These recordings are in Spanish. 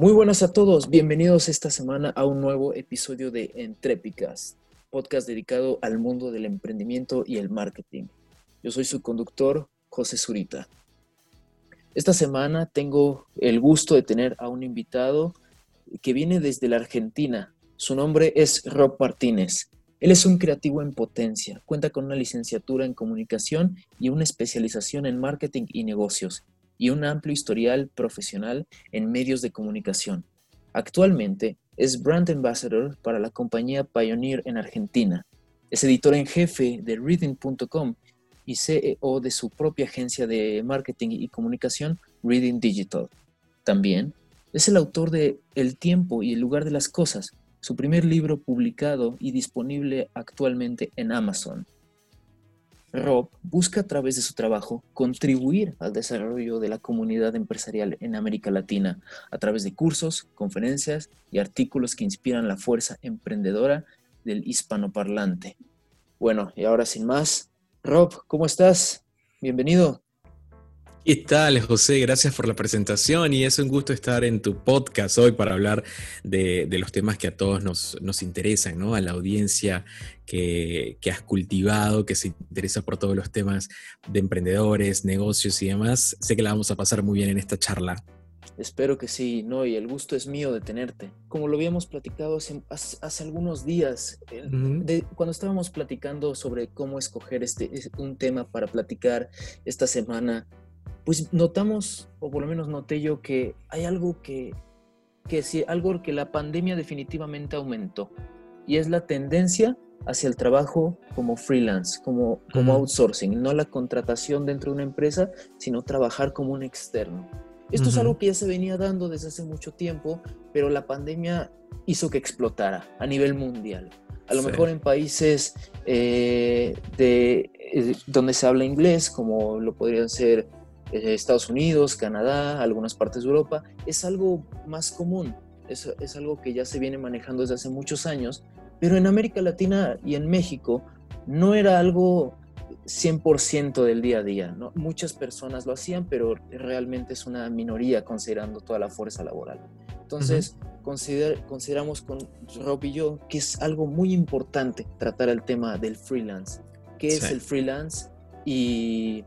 Muy buenas a todos, bienvenidos esta semana a un nuevo episodio de Entrépicas, podcast dedicado al mundo del emprendimiento y el marketing. Yo soy su conductor, José Zurita. Esta semana tengo el gusto de tener a un invitado que viene desde la Argentina. Su nombre es Rob Martínez. Él es un creativo en potencia, cuenta con una licenciatura en comunicación y una especialización en marketing y negocios, y un amplio historial profesional en medios de comunicación. Actualmente es Brand Ambassador para la compañía Pioneer en Argentina. Es editor en jefe de Reading.com y CEO de su propia agencia de marketing y comunicación, Reading Digital. También es el autor de El tiempo y el lugar de las cosas, su primer libro publicado y disponible actualmente en Amazon. Rob busca a través de su trabajo contribuir al desarrollo de la comunidad empresarial en América Latina a través de cursos, conferencias y artículos que inspiran la fuerza emprendedora del hispanoparlante. Bueno, y ahora sin más, Rob, ¿cómo estás? Bienvenido. ¿Qué tal, José? Gracias por la presentación y es un gusto estar en tu podcast hoy para hablar de, los temas que a todos nos, interesan, ¿no? A la audiencia que, has cultivado, que se interesa por todos los temas de emprendedores, negocios y demás. Sé que la vamos a pasar muy bien en esta charla. Espero que sí, no, y el gusto es mío de tenerte. Como lo habíamos platicado hace, algunos días, cuando estábamos platicando sobre cómo escoger este, un tema para platicar esta semana, pues notamos, o por lo menos noté yo, que hay algo que, que sí, algo que la pandemia definitivamente aumentó, y es la tendencia hacia el trabajo como freelance, como, como outsourcing, no la contratación dentro de una empresa, sino trabajar como un externo. Esto es algo que ya se venía dando desde hace mucho tiempo, pero la pandemia hizo que explotara a nivel mundial. A lo mejor en países eh, de, eh, donde se habla inglés, como lo podrían ser Estados Unidos, Canadá, algunas partes de Europa, es algo más común, es, es, algo que ya se viene manejando desde hace muchos años, pero en América Latina y en México no era algo 100% del día a día. ¿no? Muchas personas lo hacían, pero realmente es una minoría considerando toda la fuerza laboral. Entonces, consideramos con Rob y yo que es algo muy importante tratar el tema del freelance. ¿Qué es el freelance? Y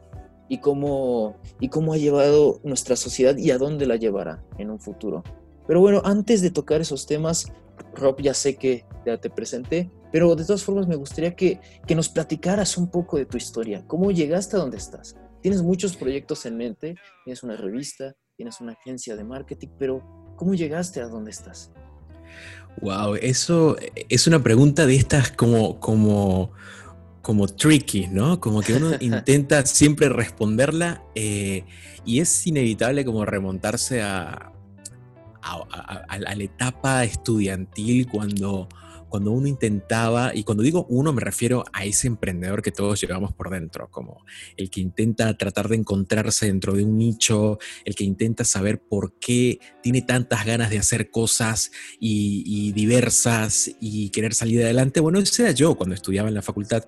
y cómo, y cómo ha llevado nuestra sociedad y a dónde la llevará en un futuro. Pero bueno, antes de tocar esos temas, Rob, ya sé que ya te presenté, pero de todas formas me gustaría que, que nos platicaras un poco de tu historia. ¿Cómo llegaste a donde estás? Tienes muchos proyectos en mente, tienes una revista, tienes una agencia de marketing, pero ¿cómo llegaste a donde estás? Wow, eso es una pregunta de estas como, como como tricky, ¿no? Como que uno intenta siempre responderla eh, y es inevitable como remontarse a, a, la etapa estudiantil cuando cuando uno intentaba, y cuando digo uno me refiero a ese emprendedor que todos llevamos por dentro, como el que intenta tratar de encontrarse dentro de un nicho, el que intenta saber por qué tiene tantas ganas de hacer cosas y, diversas y querer salir adelante. Bueno, ese era yo cuando estudiaba en la facultad.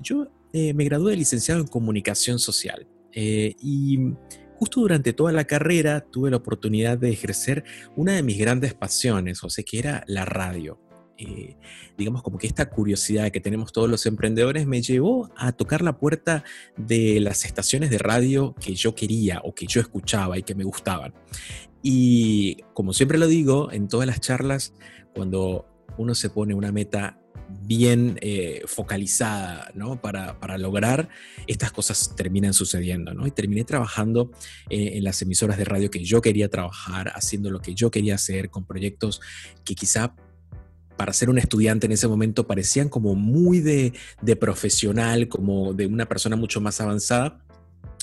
Yo eh, me gradué de licenciado en comunicación social eh, y justo durante toda la carrera tuve la oportunidad de ejercer una de mis grandes pasiones, o sea, que era la radio. Eh, digamos, como que esta curiosidad que tenemos todos los emprendedores me llevó a tocar la puerta de las estaciones de radio que yo quería o que yo escuchaba y que me gustaban. Y como siempre lo digo en todas las charlas, cuando uno se pone una meta bien eh, focalizada ¿no? para, para, lograr, estas cosas terminan sucediendo. ¿no? Y terminé trabajando eh, en las emisoras de radio que yo quería trabajar, haciendo lo que yo quería hacer, con proyectos que quizá para ser un estudiante en ese momento parecían como muy de, profesional, como de una persona mucho más avanzada.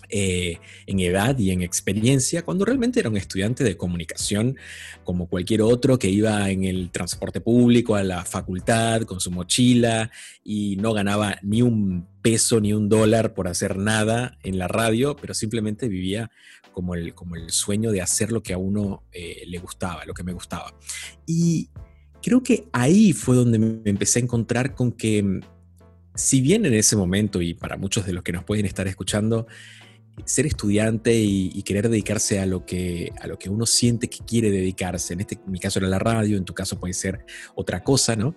Eh, en edad y en experiencia, cuando realmente era un estudiante de comunicación como cualquier otro que iba en el transporte público a la facultad con su mochila y no ganaba ni un peso ni un dólar por hacer nada en la radio, pero simplemente vivía como el, como el sueño de hacer lo que a uno eh, le gustaba, lo que me gustaba. Y creo que ahí fue donde me empecé a encontrar con que, mm, si bien en ese momento, y para muchos de los que nos pueden estar escuchando, ser estudiante y, querer dedicarse a lo, que, a lo que uno siente que quiere dedicarse, en, este, mi caso era la radio, en tu caso puede ser otra cosa, ¿no?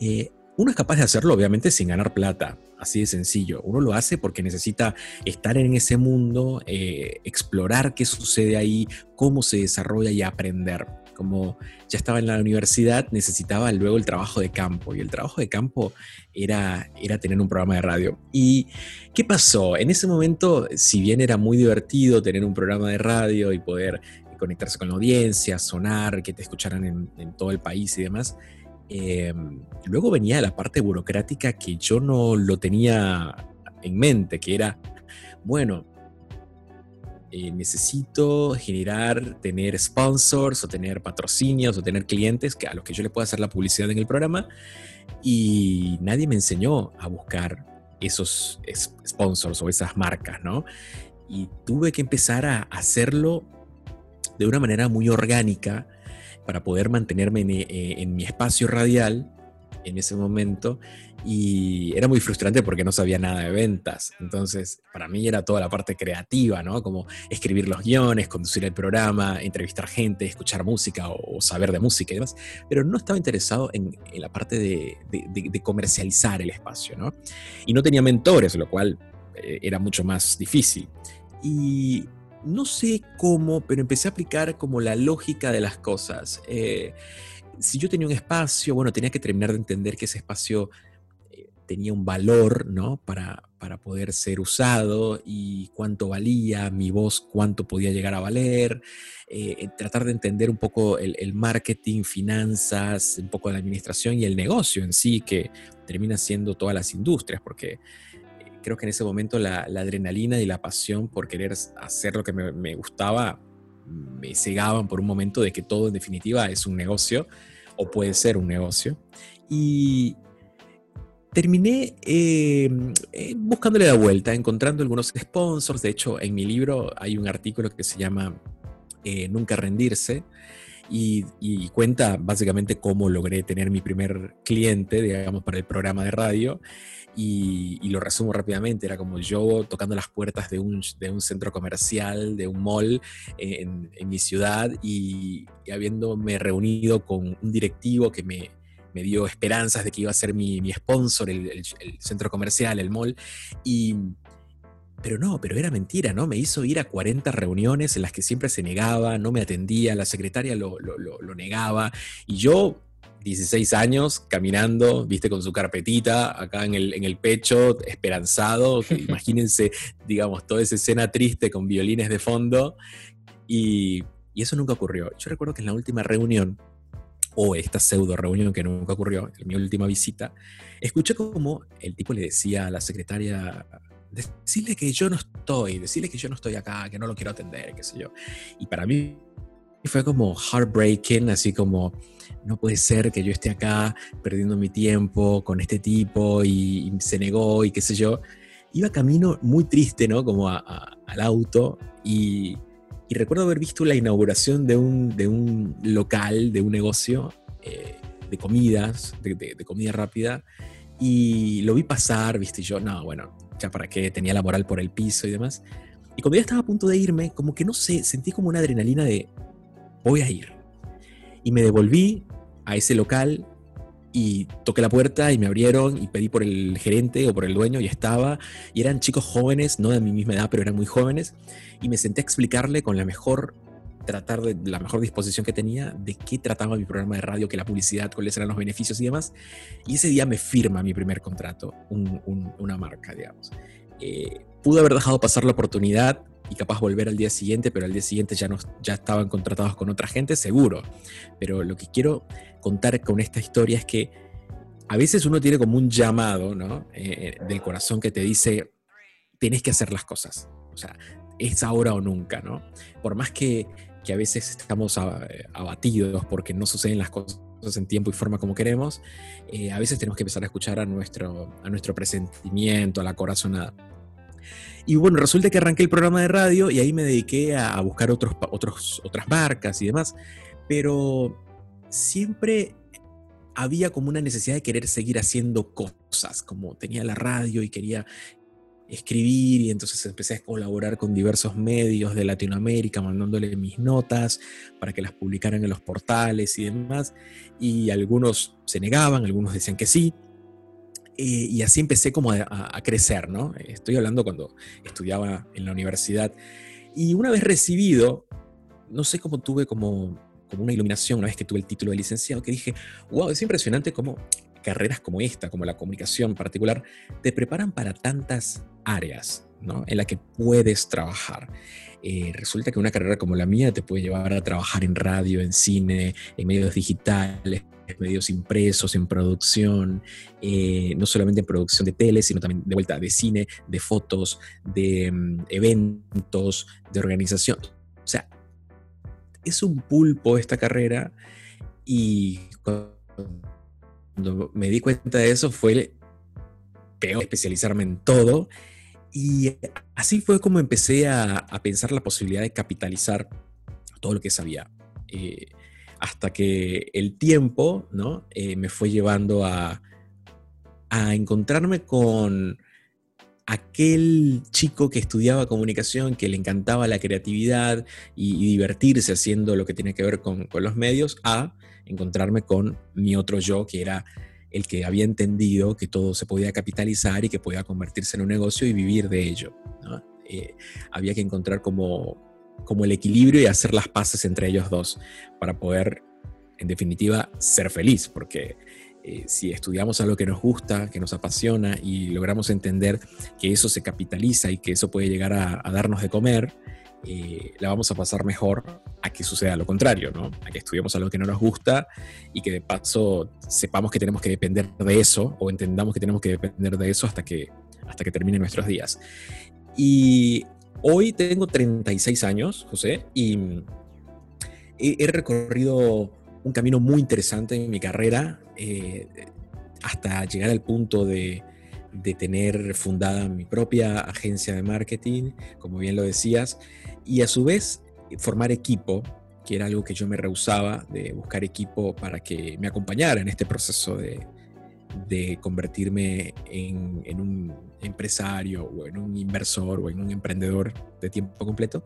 Eh, uno es capaz de hacerlo obviamente sin ganar plata, así de sencillo. Uno lo hace porque necesita estar en ese mundo, eh, explorar qué sucede ahí, cómo se desarrolla y aprender. Como ya estaba en la universidad, necesitaba luego el trabajo de campo y el trabajo de campo era, era tener un programa de radio. ¿Y qué pasó? En ese momento, si bien era muy divertido tener un programa de radio y poder conectarse con la audiencia, sonar, que te escucharan en, todo el país y demás, Em, luego venía la parte burocrática que yo no lo tenía en mente, que era, bueno, eh, necesito generar, tener sponsors o tener patrocinios o tener clientes que, a los que yo le pueda hacer la publicidad en el programa y nadie me enseñó a buscar esos sponsors o esas marcas, ¿no? Y tuve que empezar a hacerlo de una manera muy orgánica para poder mantenerme eh, en, mi espacio radial en ese momento y era muy frustrante porque no sabía nada de ventas. Entonces, para mí era toda la parte creativa, ¿no? Como escribir los guiones, conducir el programa, entrevistar gente, escuchar música o, saber de música y demás, pero no estaba interesado en, la parte de, de, comercializar el espacio, ¿no? Y no tenía mentores, lo cual eh, era mucho más difícil. Y no sé cómo, pero empecé a aplicar como la lógica de las cosas. Eh, si yo tenía un espacio, bueno, tenía que terminar de entender que ese espacio tenía un valor, ¿no? Para, para poder ser usado y cuánto valía, mi voz, cuánto podía llegar a valer, eh, tratar de entender un poco el, el, marketing, finanzas, un poco la administración y el negocio en sí, que termina siendo todas las industrias, porque creo que en ese momento la, adrenalina y la pasión por querer hacer lo que me, gustaba me cegaban por un momento de que todo en definitiva es un negocio o puede ser un negocio. Y terminé em, eh, buscándole la vuelta, encontrando algunos sponsors. De hecho, en mi libro hay un artículo que se llama eh, Nunca rendirse. Y, y, cuenta básicamente cómo logré tener mi primer cliente, digamos, para el programa de radio y, lo resumo rápidamente, era como yo tocando las puertas de un, centro comercial, de un mall en, en mi ciudad y, habiéndome reunido con un directivo que me, me, dio esperanzas de que iba a ser mi, mi sponsor, el, el, centro comercial, el mall, y... Pero no, pero era mentira, ¿no? Me hizo ir a 40 reuniones en las que siempre se negaba, no me atendía, la secretaria lo, lo, lo negaba, y yo 16 años caminando, viste, con su carpetita acá en el, en el pecho, esperanzado. imagínense, digamos, toda esa escena triste con violines de fondo. Y, y, eso nunca ocurrió. Yo recuerdo que en la última reunión, o esta pseudo reunión que nunca ocurrió, mi última visita, escuché como el tipo le decía a la secretaria, decirle que yo no estoy, decirle que yo no estoy acá, que no lo quiero atender, qué sé yo. Y para mí fue como heartbreaking, así como no puede ser que yo esté acá perdiendo mi tiempo con este tipo y, se negó y qué sé yo. Iba camino muy triste, ¿no? Como al auto y, recuerdo haber visto la inauguración de un, de un local, de un negocio eh, de comidas, de, comida rápida y lo vi pasar, viste, yo, no, bueno, ya para qué, tenía la moral por el piso y demás. Y cuando ya estaba a punto de irme, como que no sé, sentí como una adrenalina de, voy a ir. Y me devolví a ese local y toqué la puerta y me abrieron y pedí por el gerente o por el dueño y estaba. Y eran chicos jóvenes, no de mi misma edad, pero eran muy jóvenes. Y me senté a explicarle con la mejor, tratar de la mejor disposición que tenía de qué trataba mi programa de radio, que la publicidad, cuáles eran los beneficios y demás. Y ese día me firma mi primer contrato, una marca, digamos. Eh, pude haber dejado pasar la oportunidad, y capaz volver al día siguiente, pero al día siguiente ya, no, ya estaban contratados con otra gente, seguro. Pero lo que quiero contar con esta historia es que a veces uno tiene como un llamado ¿no? Eh, eh, del corazón que te dice, tenés que hacer las cosas. O sea, es ahora o nunca, ¿no? Por más que, que a veces estamos abatidos porque no suceden las cosas en tiempo y forma como queremos, eh, a veces tenemos que empezar a escuchar a nuestro, a nuestro presentimiento, a la corazonada. Y bueno, resulta que arranqué el programa de radio y ahí me dediqué a, buscar otros, otros, otras marcas y demás, pero siempre había como una necesidad de querer seguir haciendo cosas, como tenía la radio y quería escribir y entonces empecé a colaborar con diversos medios de Latinoamérica, mandándole mis notas para que las publicaran en los portales y demás. Y algunos se negaban, algunos decían que sí. Eh, y así empecé como a, crecer, ¿no? Estoy hablando cuando estudiaba en la universidad. Y una vez recibido, no sé cómo tuve como, como una iluminación una vez que tuve el título de licenciado, que dije, wow, es impresionante cómo carreras como esta, como la comunicación en particular, te preparan para tantas áreas ¿no? en las que puedes trabajar. Eh, resulta que una carrera como la mía te puede llevar a trabajar en radio, en cine, en medios digitales, medios impresos, en producción, eh, no solamente en producción de tele, sino también de vuelta de cine, de fotos, de mm, eventos, de organización. O sea, es un pulpo esta carrera y cuando me di cuenta de eso fue peor especializarme en todo. Y así fue como empecé a, pensar la posibilidad de capitalizar todo lo que sabía. Eh, hasta que el tiempo ¿no? Eh, me fue llevando a, a encontrarme con aquel chico que estudiaba comunicación, que le encantaba la creatividad y, divertirse haciendo lo que tiene que ver con, con, los medios, a encontrarme con mi otro yo, que era el que había entendido que todo se podía capitalizar y que podía convertirse en un negocio y vivir de ello. Eh, había que encontrar como, como el equilibrio y hacer las paces entre ellos dos para poder, en definitiva, ser feliz, porque eh, si estudiamos algo que nos gusta, que nos apasiona y logramos entender que eso se capitaliza y que eso puede llegar a, darnos de comer, eh, la vamos a pasar mejor a que suceda lo contrario, ¿no? A que estudiemos algo que no nos gusta y que de paso sepamos que tenemos que depender de eso o entendamos que tenemos que depender de eso hasta que, hasta que terminen nuestros días. Y hoy tengo 36 años, José, y he, recorrido un camino muy interesante en mi carrera eh, hasta llegar al punto de, de tener fundada mi propia agencia de marketing, como bien lo decías, y a su vez formar equipo, que era algo que yo me rehusaba de buscar equipo para que me acompañara en este proceso de, convertirme en, un empresario o en un inversor o en un emprendedor de tiempo completo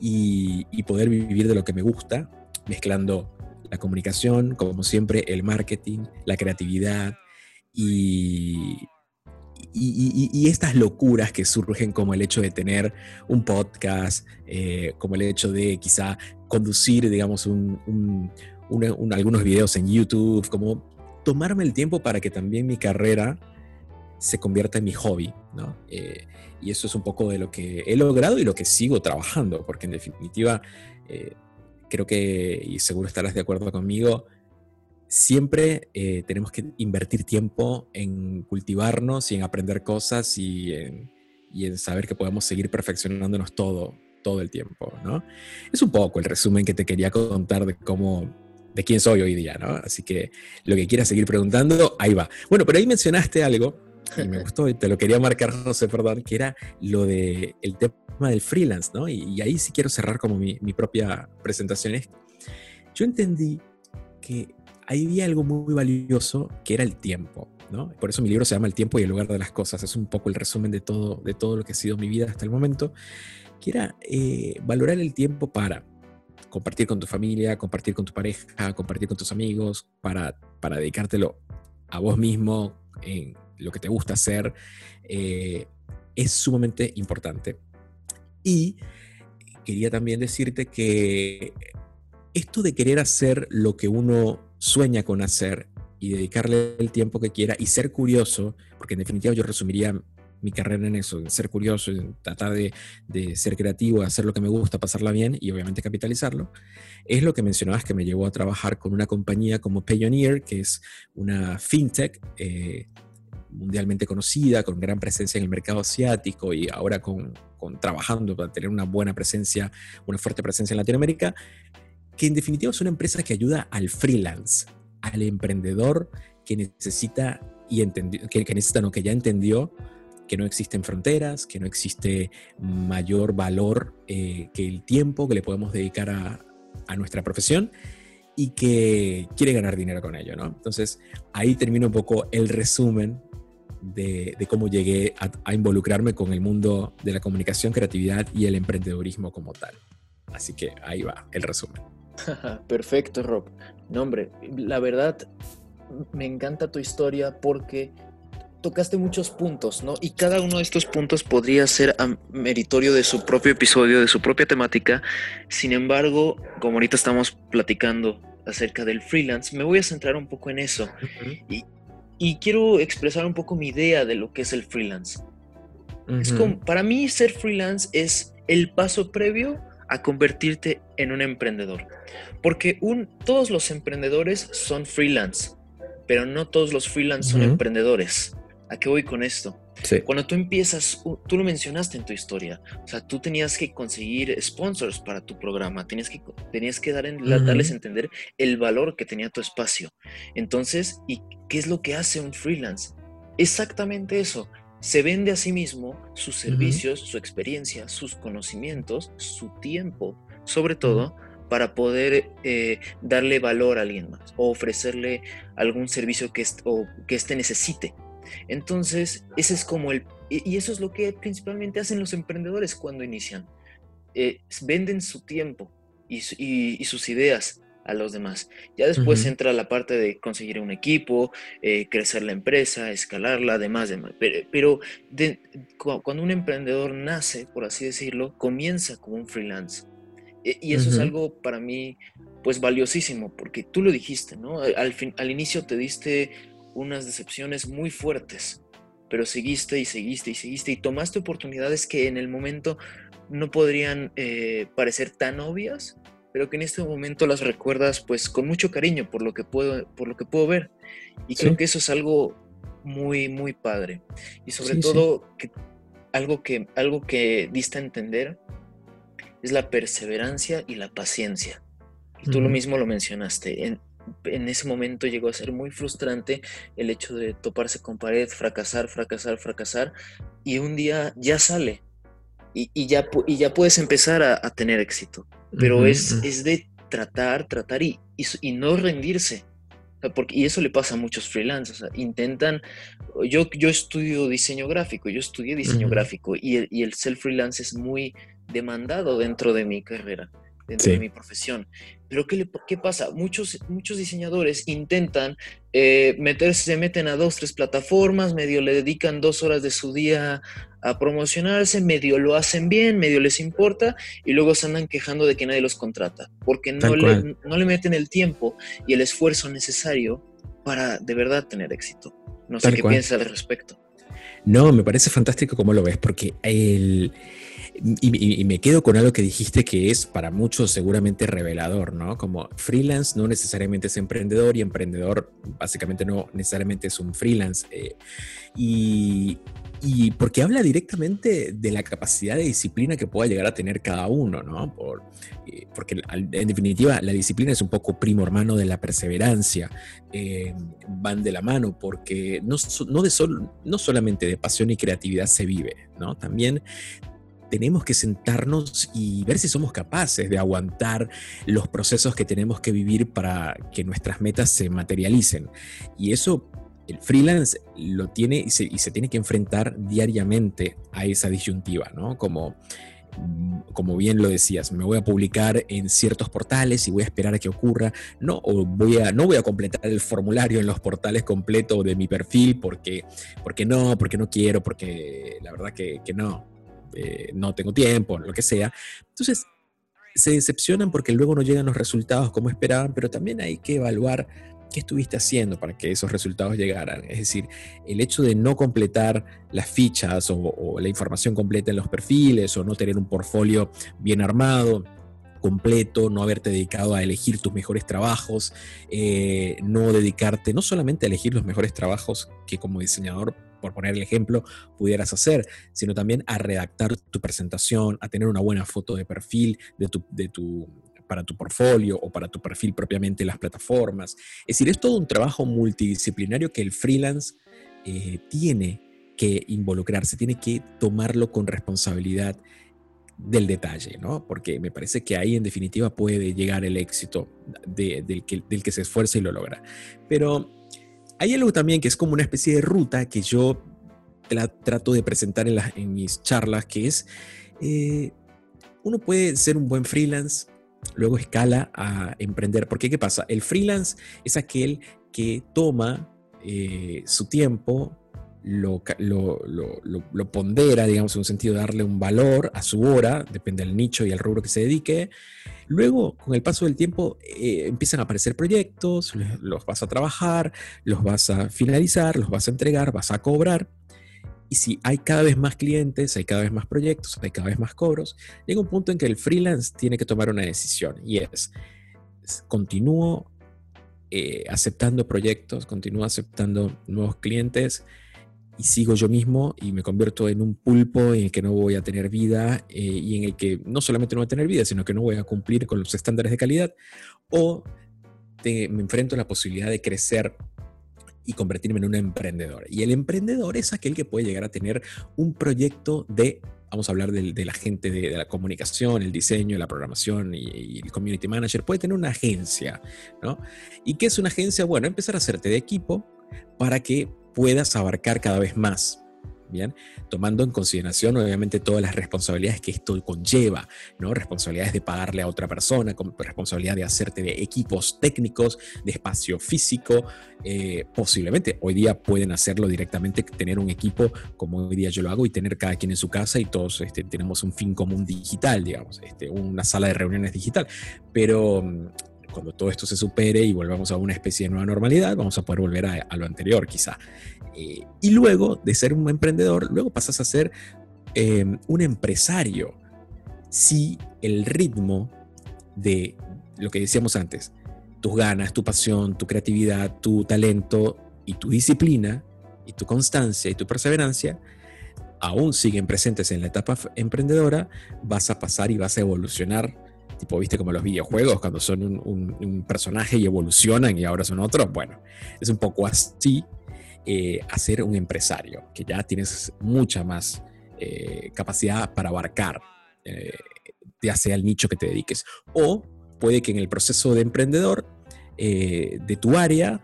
y, poder vivir de lo que me gusta, mezclando la comunicación, como siempre, el marketing, la creatividad y, y, estas locuras que surgen como el hecho de tener un podcast, eh, como el hecho de quizá conducir, digamos, algunos videos en YouTube, como tomarme el tiempo para que también mi carrera se convierta en mi hobby, ¿no? Eh, y eso es un poco de lo que he logrado y lo que sigo trabajando, porque en definitiva, eh, creo que, y seguro estarás de acuerdo conmigo, siempre eh, tenemos que invertir tiempo en cultivarnos y en aprender cosas y en, saber que podemos seguir perfeccionándonos todo, todo el tiempo, ¿no? Es un poco el resumen que te quería contar de cómo, de quién soy hoy día, ¿no? Así que lo que quieras seguir preguntando, ahí va. Bueno, pero ahí mencionaste algo y me gustó y te lo quería marcar, José, perdón, que era lo de el tema del freelance, ¿no? Y, ahí sí quiero cerrar como mi, mi propia presentación. Yo entendí que ahí había algo muy valioso que era el tiempo. ¿no? Por eso mi libro se llama El tiempo y el lugar de las cosas. Es un poco el resumen de todo, de todo lo que ha sido mi vida hasta el momento, que era eh, valorar el tiempo para compartir con tu familia, compartir con tu pareja, compartir con tus amigos, para, para dedicártelo a vos mismo, en lo que te gusta hacer, eh, es sumamente importante. Y quería también decirte que esto de querer hacer lo que uno sueña con hacer y dedicarle el tiempo que quiera y ser curioso, porque en definitiva yo resumiría mi carrera en eso, en ser curioso, en tratar de, ser creativo, hacer lo que me gusta, pasarla bien y obviamente capitalizarlo, es lo que mencionabas que me llevó a trabajar con una compañía como Payoneer, que es una fintech eh, mundialmente conocida, con gran presencia en el mercado asiático y ahora con, con trabajando para tener una buena presencia, una fuerte presencia en Latinoamérica, que en definitiva es una empresa que ayuda al freelance, al emprendedor que necesita y que, que necesita, no, que ya entendió que no existen fronteras, que no existe mayor valor eh, que el tiempo que le podemos dedicar a, a, nuestra profesión y que quiere ganar dinero con ello, ¿no? Entonces, ahí termina un poco el resumen de, cómo llegué a, involucrarme con el mundo de la comunicación, creatividad y el emprendedurismo como tal. Así que ahí va el resumen. Perfecto, Rob. No, hombre, la verdad me encanta tu historia porque tocaste muchos puntos, ¿no? Y cada uno de estos puntos podría ser meritorio de su propio episodio, de su propia temática. Sin embargo, como ahorita estamos platicando acerca del freelance, me voy a centrar un poco en eso. y, quiero expresar un poco mi idea de lo que es el freelance. Es como, para mí ser freelance es el paso previo a convertirte en un emprendedor. Porque un, todos los emprendedores son freelance, pero no todos los freelance son emprendedores. ¿A qué voy con esto? Cuando tú empiezas, tú lo mencionaste en tu historia, o sea, tú tenías que conseguir sponsors para tu programa, tenías que, tenías que dar darles a entender el valor que tenía tu espacio. Entonces, ¿y qué es lo que hace un freelance? Exactamente eso. Se vende a sí mismo sus servicios, su experiencia, sus conocimientos, su tiempo, sobre todo, para poder eh, darle valor a alguien más o ofrecerle algún servicio que, o que éste necesite. Entonces, ese es como el... Y eso es lo que principalmente hacen los emprendedores cuando inician. Eh, venden su tiempo y, sus ideas a los demás. Ya después entra la parte de conseguir un equipo, eh, crecer la empresa, escalarla, además demás. Pero, cuando un emprendedor nace, por así decirlo, comienza como un freelance. E, y eso es algo para mí, pues valiosísimo, porque tú lo dijiste, ¿no? Al, fin, al inicio te diste unas decepciones muy fuertes, pero seguiste y seguiste y seguiste y tomaste oportunidades que en el momento no podrían eh, parecer tan obvias, pero que en este momento las recuerdas pues con mucho cariño por lo que puedo, por lo que puedo ver. Y creo que eso es algo muy, muy padre. Y sobre todo, Que, algo, que, algo que diste a entender es la perseverancia y la paciencia. Y tú lo mismo lo mencionaste. En, en ese momento llegó a ser muy frustrante el hecho de toparse con pared, fracasar, fracasar, fracasar, y un día ya sale y, ya, y ya puedes empezar a, tener éxito. Pero es, es de tratar, tratar y, y, no rendirse. porque, y eso le pasa a muchos freelancers. intentan. Yo, yo estudio diseño gráfico, yo estudié diseño gráfico y el, y el self-freelance es muy demandado dentro de mi carrera dentro de mi profesión. Pero ¿qué, qué pasa? Muchos, muchos diseñadores intentan eh, meterse, se meten a dos, tres plataformas, medio le dedican dos horas de su día a promocionarse, medio lo hacen bien, medio les importa y luego se andan quejando de que nadie los contrata, porque no le, no le, meten el tiempo y el esfuerzo necesario para de verdad tener éxito. No sé qué piensas al respecto. No, me parece fantástico cómo lo ves, porque el y, me quedo con algo que dijiste que es para muchos seguramente revelador, ¿no? Como freelance no necesariamente es emprendedor y emprendedor básicamente no necesariamente es un freelance. Eh, y, porque habla directamente de la capacidad de disciplina que pueda llegar a tener cada uno, ¿no? Eh, porque en definitiva la disciplina es un poco primo hermano de la perseverancia, eh, van de la mano porque no, no, de no solamente de pasión y creatividad se vive, ¿no? También tenemos que sentarnos y ver si somos capaces de aguantar los procesos que tenemos que vivir para que nuestras metas se materialicen. Y eso el freelance lo tiene y se, tiene que enfrentar diariamente a esa disyuntiva, ¿no? Como, como bien lo decías, me voy a publicar en ciertos portales y voy a esperar a que ocurra, no, o voy a, no voy a completar el formulario en los portales completo de mi perfil porque, porque no, porque no quiero, porque la verdad que, que no. Eh, no tengo tiempo, lo que sea. Entonces, se decepcionan porque luego no llegan los resultados como esperaban, pero también hay que evaluar qué estuviste haciendo para que esos resultados llegaran. Es decir, el hecho de no completar las fichas o, la información completa en los perfiles o no tener un portfolio bien armado, completo, no haberte dedicado a elegir tus mejores trabajos, eh, no dedicarte no solamente a elegir los mejores trabajos que como diseñador por poner el ejemplo, pudieras hacer, sino también a redactar tu presentación, a tener una buena foto de perfil de tu, de tu, para tu portfolio o para tu perfil propiamente en las plataformas. Es decir, es todo un trabajo multidisciplinario que el freelance eh, tiene que involucrarse, tiene que tomarlo con responsabilidad del detalle, ¿no? Porque me parece que ahí en definitiva puede llegar el éxito del, que, del que se esfuerza y lo logra. Pero hay algo también que es como una especie de ruta que yo trato de presentar en, mis charlas, que es, eh, uno puede ser un buen freelance, luego escala a emprender. Porque ¿qué pasa? El freelance es aquel que toma eh, su tiempo, lo, lo, pondera, digamos, en un sentido de darle un valor a su hora, depende del nicho y el rubro que se dedique. Luego, con el paso del tiempo, eh, empiezan a aparecer proyectos, los vas a trabajar, los vas a finalizar, los vas a entregar, vas a cobrar. Y si hay cada vez más clientes, hay cada vez más proyectos, hay cada vez más cobros, llega un punto en que el freelance tiene que tomar una decisión y es, continúo eh, aceptando proyectos, continúo aceptando nuevos clientes y sigo yo mismo y me convierto en un pulpo en el que no voy a tener vida eh, y en el que no solamente no voy a tener vida, sino que no voy a cumplir con los estándares de calidad o me enfrento a la posibilidad de crecer y convertirme en un emprendedor. Y el emprendedor es aquel que puede llegar a tener un proyecto de, vamos a hablar de, la gente de, la comunicación, el diseño, la programación y, el community manager, puede tener una agencia, ¿no? ¿Y qué es una agencia? Bueno, empezar a hacerte de equipo para que puedas abarcar cada vez más. Bien, tomando en consideración obviamente todas las responsabilidades que esto conlleva, ¿no? Responsabilidades de pagarle a otra persona, responsabilidad de hacerte de equipos técnicos, de espacio físico, eh, posiblemente hoy día pueden hacerlo directamente, tener un equipo como hoy día yo lo hago y tener cada quien en su casa y todos este, tenemos un fin común digital, digamos, este, una sala de reuniones digital, pero mm, cuando todo esto se supere y volvamos a una especie de nueva normalidad, vamos a poder volver a, lo anterior quizá. Eh, y luego de ser un emprendedor, luego pasas a ser em, un empresario. Si el ritmo de lo que decíamos antes, tus ganas, tu pasión, tu creatividad, tu talento y tu disciplina y tu constancia y tu perseverancia aún siguen presentes en la etapa emprendedora, vas a pasar y vas a evolucionar tipo, viste como los videojuegos, cuando son un, personaje y evolucionan y ahora son otros. Bueno, es un poco así eh, hacer un empresario, que ya tienes mucha más eh, capacidad para abarcar, eh, ya sea el nicho que te dediques. O puede que en el proceso de emprendedor de tu área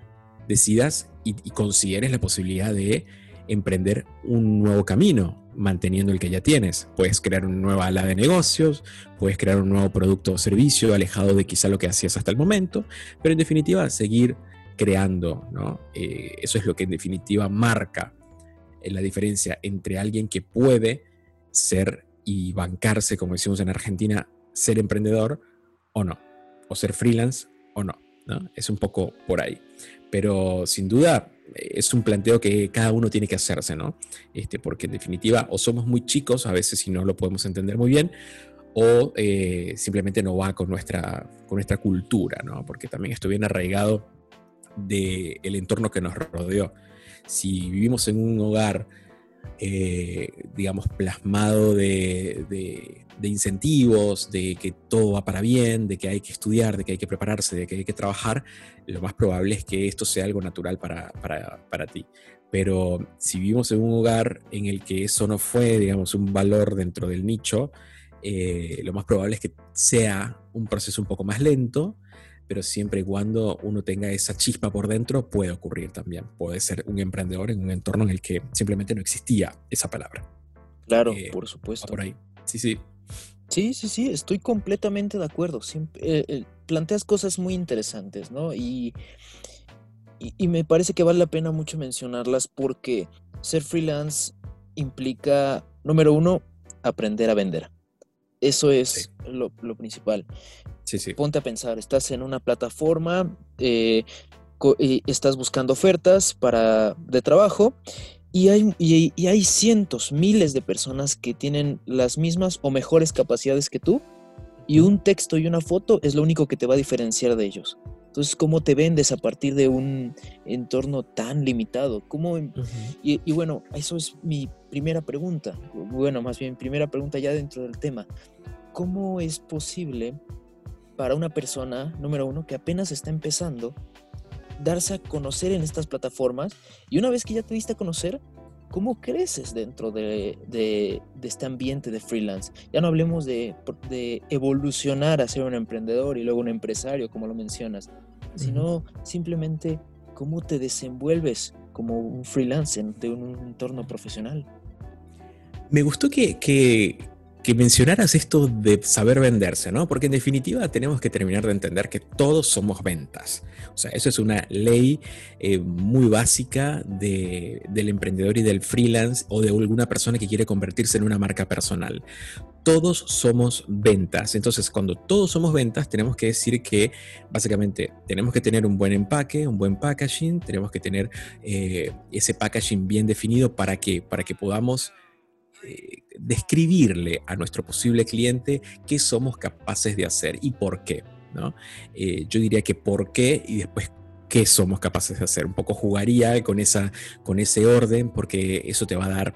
decidas y consideres la posibilidad de emprender un nuevo camino, manteniendo el que ya tienes. Puedes crear una nueva ala de negocios, puedes crear un nuevo producto o servicio alejado de quizá lo que hacías hasta el momento, pero en definitiva seguir creando, ¿no? Eh, eso es lo que en definitiva marca eh, la diferencia entre alguien que puede ser y bancarse, como decimos en Argentina, ser emprendedor o no, o ser freelance o no, ¿no? Es un poco por ahí. Pero sin duda es un planteo que cada uno tiene que hacerse, ¿no? Este, porque en definitiva o somos muy chicos a veces si no lo podemos entender muy bien, o eh, simplemente no va con nuestra, con nuestra cultura, ¿no? Porque también estoy bien arraigado del entorno que nos rodeó. Si vivimos en un hogar eh, digamos, plasmado de, incentivos, de que todo va para bien, de que hay que estudiar, de que hay que prepararse, de que hay que trabajar, lo más probable es que esto sea algo natural para, ti. Pero si vivimos en un hogar en el que eso no fue, digamos, un valor dentro del nicho, eh, lo más probable es que sea un proceso un poco más lento, pero siempre y cuando uno tenga esa chispa por dentro, puede ocurrir también. Puede ser un emprendedor en un entorno en el que simplemente no existía esa palabra. Claro, eh, por supuesto. Por ahí. Sí, sí. Sí, sí, sí, estoy completamente de acuerdo. Eh, eh, planteas cosas muy interesantes, ¿no? Y, y, me parece que vale la pena mucho mencionarlas porque ser freelance implica, número uno, aprender a vender. Eso es lo, lo, principal. Ponte a pensar, estás en una plataforma, eh, estás buscando ofertas para, de trabajo y hay, y, hay cientos, miles de personas que tienen las mismas o mejores capacidades que tú y un texto y una foto es lo único que te va a diferenciar de ellos. Entonces, ¿cómo te vendes a partir de un entorno tan limitado? ¿Cómo, y, y, bueno, eso es mi primera pregunta. Bueno, más bien, primera pregunta ya dentro del tema. ¿Cómo es posible para una persona, número uno, que apenas está empezando, darse a conocer en estas plataformas y una vez que ya te diste a conocer, ¿cómo creces dentro de, este ambiente de freelance? Ya no hablemos de, evolucionar a ser un emprendedor y luego un empresario, como lo mencionas, sino simplemente cómo te desenvuelves como un freelance de un entorno profesional. Me gustó que, que, que mencionaras esto de saber venderse, ¿no? Porque en definitiva tenemos que terminar de entender que todos somos ventas. O sea, eso es una ley eh, muy básica del emprendedor y del freelance o de alguna persona que quiere convertirse en una marca personal. Todos somos ventas. Entonces, cuando todos somos ventas, tenemos que decir que básicamente tenemos que tener un buen empaque, un buen packaging, tenemos que tener eh, ese packaging bien definido para que, para que podamos eh, describirle a nuestro posible cliente qué somos capaces de hacer y por qué. Eh, yo diría que por qué y después qué somos capaces de hacer. Un poco jugaría con, esa, con ese orden porque eso te va a dar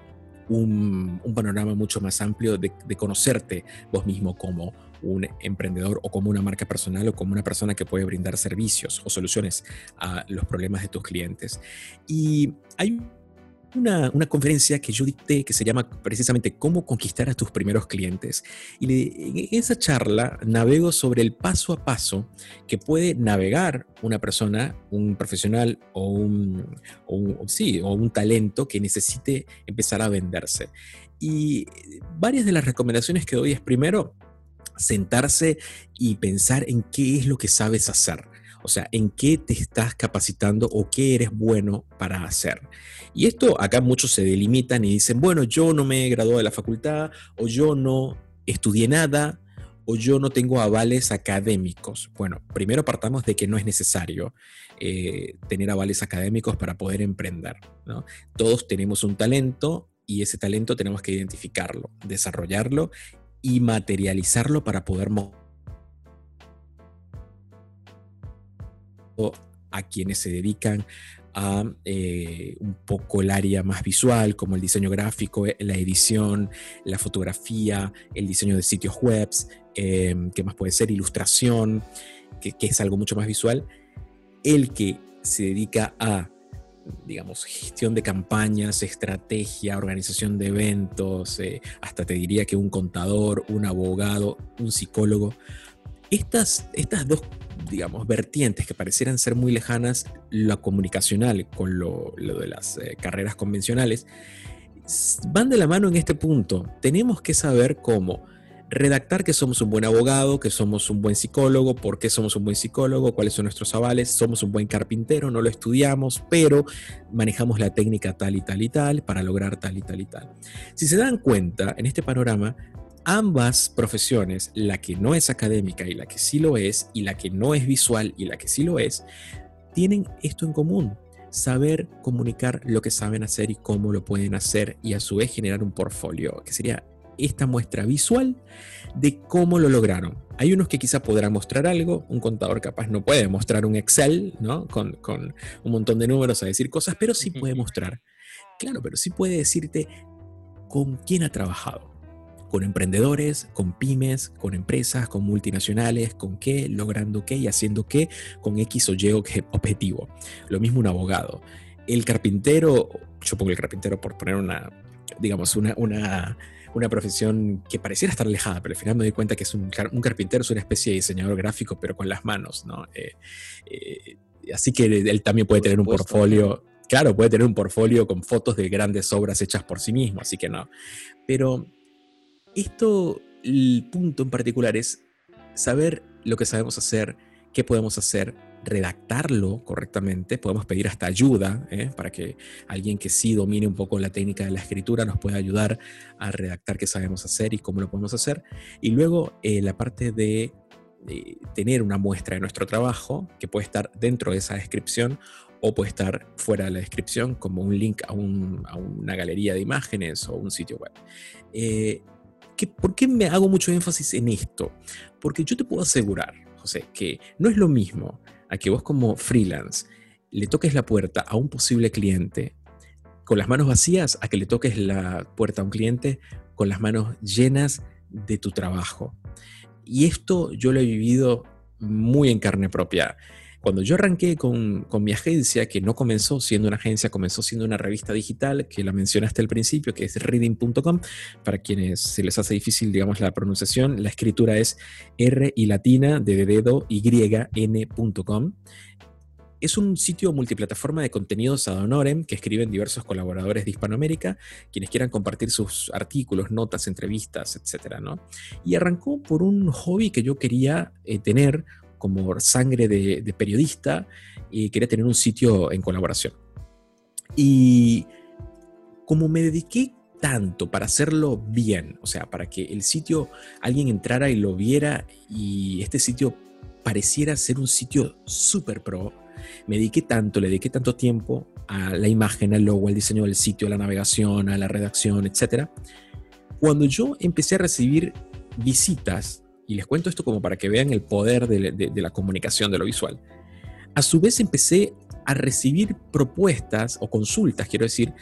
un, panorama mucho más amplio de, de, conocerte vos mismo como un emprendedor o como una marca personal o como una persona que puede brindar servicios o soluciones a los problemas de tus clientes. Y hay una, conferencia que yo dicté que se llama precisamente Cómo conquistar a tus primeros clientes. Y en esa charla navego sobre el paso a paso que puede navegar una persona, un profesional o un, sí, o un talento que necesite empezar a venderse. Y varias de las recomendaciones que doy es primero sentarse y pensar en qué es lo que sabes hacer. O sea, en qué te estás capacitando o qué eres bueno para hacer. Y esto acá muchos se delimitan y dicen, bueno, yo no me he graduado de la facultad o yo no estudié nada o yo no tengo avales académicos. Bueno, primero partamos de que no es necesario eh, tener avales académicos para poder emprender. Todos tenemos un talento y ese talento tenemos que identificarlo, desarrollarlo y materializarlo para poder a quienes se dedican a eh, un poco el área más visual, como el diseño gráfico, eh, la edición, la fotografía, el diseño de sitios web, eh, que más puede ser ilustración, que, es algo mucho más visual. El que se dedica a, digamos, gestión de campañas, estrategia, organización de eventos, hasta te diría que un contador, un abogado, un psicólogo. Estas, estas dos digamos, vertientes que parecieran ser muy lejanas, la comunicacional con lo, de las eh, carreras convencionales, van de la mano en este punto. Tenemos que saber cómo redactar que somos un buen abogado, que somos un buen psicólogo, por qué somos un buen psicólogo, cuáles son nuestros avales, somos un buen carpintero, no lo estudiamos, pero manejamos la técnica tal y tal y tal para lograr tal y tal y tal. Si se dan cuenta, en este panorama ambas profesiones, la que no es académica y la que sí lo es, y la que no es visual y la que sí lo es, tienen esto en común, saber comunicar lo que saben hacer y cómo lo pueden hacer y a su vez generar un portfolio, que sería esta muestra visual de cómo lo lograron. Hay unos que quizá podrán mostrar algo, un contador capaz no puede mostrar un Excel, ¿no? Con, con un montón de números a decir cosas, pero sí puede mostrar. Claro, pero sí puede decirte con quién ha trabajado con emprendedores, con pymes, con empresas, con multinacionales, con qué, logrando qué y haciendo qué, con X o Y objetivo. Lo mismo un abogado. El carpintero, yo pongo el carpintero por poner una, digamos, una, una, una profesión que pareciera estar alejada, pero al final me doy cuenta que es un, un carpintero, es una especie de diseñador gráfico, pero con las manos, ¿no? Eh, eh, así que él también puede tener un portfolio, claro, puede tener un portfolio con fotos de grandes obras hechas por sí mismo, así que no. Pero esto, el punto en particular es saber lo que sabemos hacer, qué podemos hacer, redactarlo correctamente, podemos pedir hasta ayuda ¿eh? para que alguien que sí domine un poco la técnica de la escritura nos pueda ayudar a redactar qué sabemos hacer y cómo lo podemos hacer. Y luego eh, la parte de, tener una muestra de nuestro trabajo que puede estar dentro de esa descripción o puede estar fuera de la descripción como un link a, una galería de imágenes o un sitio web. Eh, ¿Por qué me hago mucho énfasis en esto? Porque yo te puedo asegurar, José, que no es lo mismo a que vos como freelance le toques la puerta a un posible cliente con las manos vacías a que le toques la puerta a un cliente con las manos llenas de tu trabajo. Y esto yo lo he vivido muy en carne propia. Cuando yo arranqué con, mi agencia, que no comenzó siendo una agencia, comenzó siendo una revista digital, que la mencionaste al principio, que es reading.com, para quienes se les hace difícil, digamos, la pronunciación, la escritura es R y latina de dedo Y N.com. es un sitio multiplataforma de contenidos ad honorem que escriben diversos colaboradores de Hispanoamérica, quienes quieran compartir sus artículos, notas, entrevistas, etc. ¿no? Y arrancó por un hobby que yo quería eh, tener como sangre de, periodista y quería tener un sitio en colaboración. Y como me dediqué tanto para hacerlo bien, o sea, para que el sitio alguien entrara y lo viera y este sitio pareciera ser un sitio súper pro, me dediqué tanto, le dediqué tanto tiempo a la imagen, al logo, al diseño del sitio, a la navegación, a la redacción, etc. Cuando yo empecé a recibir visitas, y les cuento esto como para que vean el poder de, la comunicación, de lo visual, a su vez empecé a recibir propuestas o consultas, quiero decir,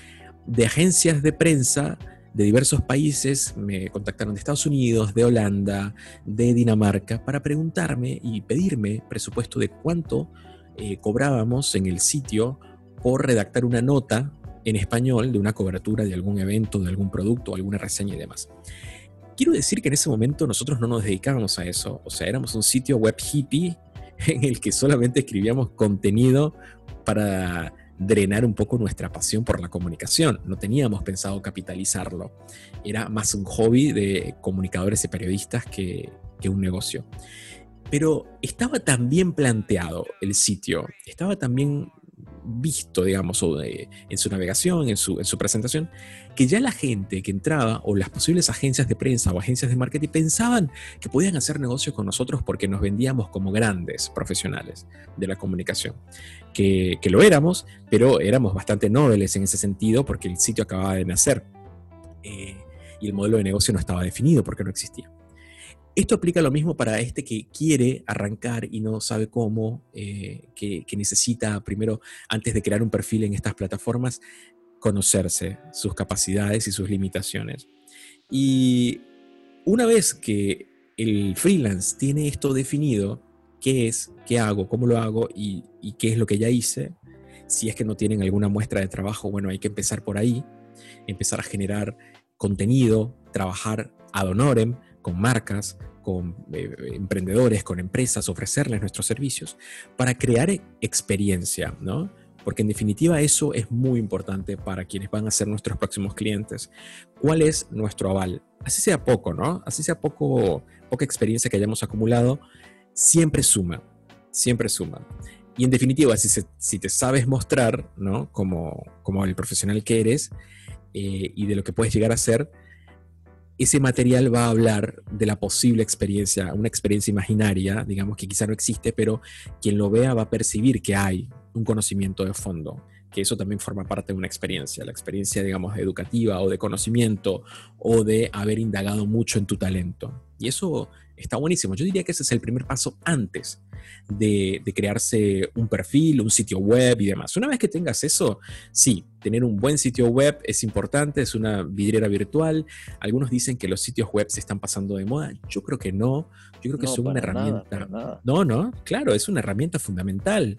de agencias de prensa de diversos países, me contactaron de Estados Unidos, de Holanda, de Dinamarca, para preguntarme y pedirme presupuesto de cuánto eh, cobrábamos en el sitio por redactar una nota en español de una cobertura de algún evento, de algún producto, alguna reseña y demás. Quiero decir que en ese momento nosotros no nos dedicábamos a eso, o sea, éramos un sitio web hippie en el que solamente escribíamos contenido para drenar un poco nuestra pasión por la comunicación. No teníamos pensado capitalizarlo. Era más un hobby de comunicadores y periodistas que, un negocio. Pero estaba tan bien planteado el sitio, estaba también visto, digamos, en su navegación, en su, en su presentación, que ya la gente que entraba o las posibles agencias de prensa o agencias de marketing pensaban que podían hacer negocio con nosotros porque nos vendíamos como grandes profesionales de la comunicación. Que, que lo éramos, pero éramos bastante nobles en ese sentido porque el sitio acababa de nacer eh, y el modelo de negocio no estaba definido porque no existía. Esto aplica lo mismo para este que quiere arrancar y no sabe cómo, eh, que, necesita primero, antes de crear un perfil en estas plataformas, conocerse sus capacidades y sus limitaciones. Y una vez que el freelance tiene esto definido, qué es, qué hago, cómo lo hago y, y qué es lo que ya hice, si es que no tienen alguna muestra de trabajo, bueno, hay que empezar por ahí, empezar a generar contenido, trabajar ad honorem, con marcas, con eh, emprendedores, con empresas, ofrecerles nuestros servicios para crear experiencia, ¿no? Porque en definitiva eso es muy importante para quienes van a ser nuestros próximos clientes. ¿Cuál es nuestro aval? Así sea poco, ¿no? Así sea poco, poca experiencia que hayamos acumulado, siempre suma, siempre suma. Y en definitiva, si, si te sabes mostrar, ¿no? Como, como el profesional que eres eh, y de lo que puedes llegar a ser, ese material va a hablar de la posible experiencia, una experiencia imaginaria, digamos que quizá no existe, pero quien lo vea va a percibir que hay un conocimiento de fondo, que eso también forma parte de una experiencia, la experiencia, digamos, educativa o de conocimiento o de haber indagado mucho en tu talento. Y eso está buenísimo. Yo diría que ese es el primer paso antes de, crearse un perfil, un sitio web y demás. Una vez que tengas eso, sí, tener un buen sitio web es importante, es una vidriera virtual. Algunos dicen que los sitios web se están pasando de moda. Yo creo que no. Yo creo que es una herramienta. No, no, claro, es una herramienta fundamental.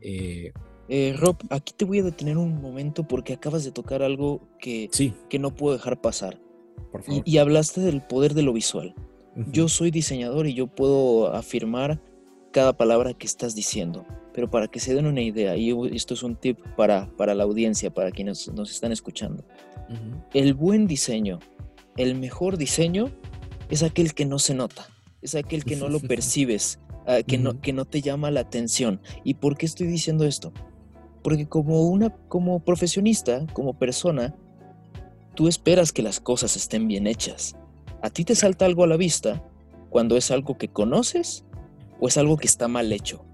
Eh, eh, Rob, aquí te voy a detener un momento porque acabas de tocar algo que, que no puedo dejar pasar. y, hablaste del poder de lo visual. Yo soy diseñador y yo puedo afirmar cada palabra que estás diciendo, pero para que se den una idea, y esto es un tip para, para la audiencia, para quienes nos están escuchando, el buen diseño, el mejor diseño es aquel que no se nota, es aquel que no lo percibes, ah, que, no, que no te llama la atención. ¿Y por qué estoy diciendo esto? Porque como, una, como profesionista, como persona, tú esperas que las cosas estén bien hechas a ti te salta algo a la vista cuando es algo que conoces o es algo que está mal hecho,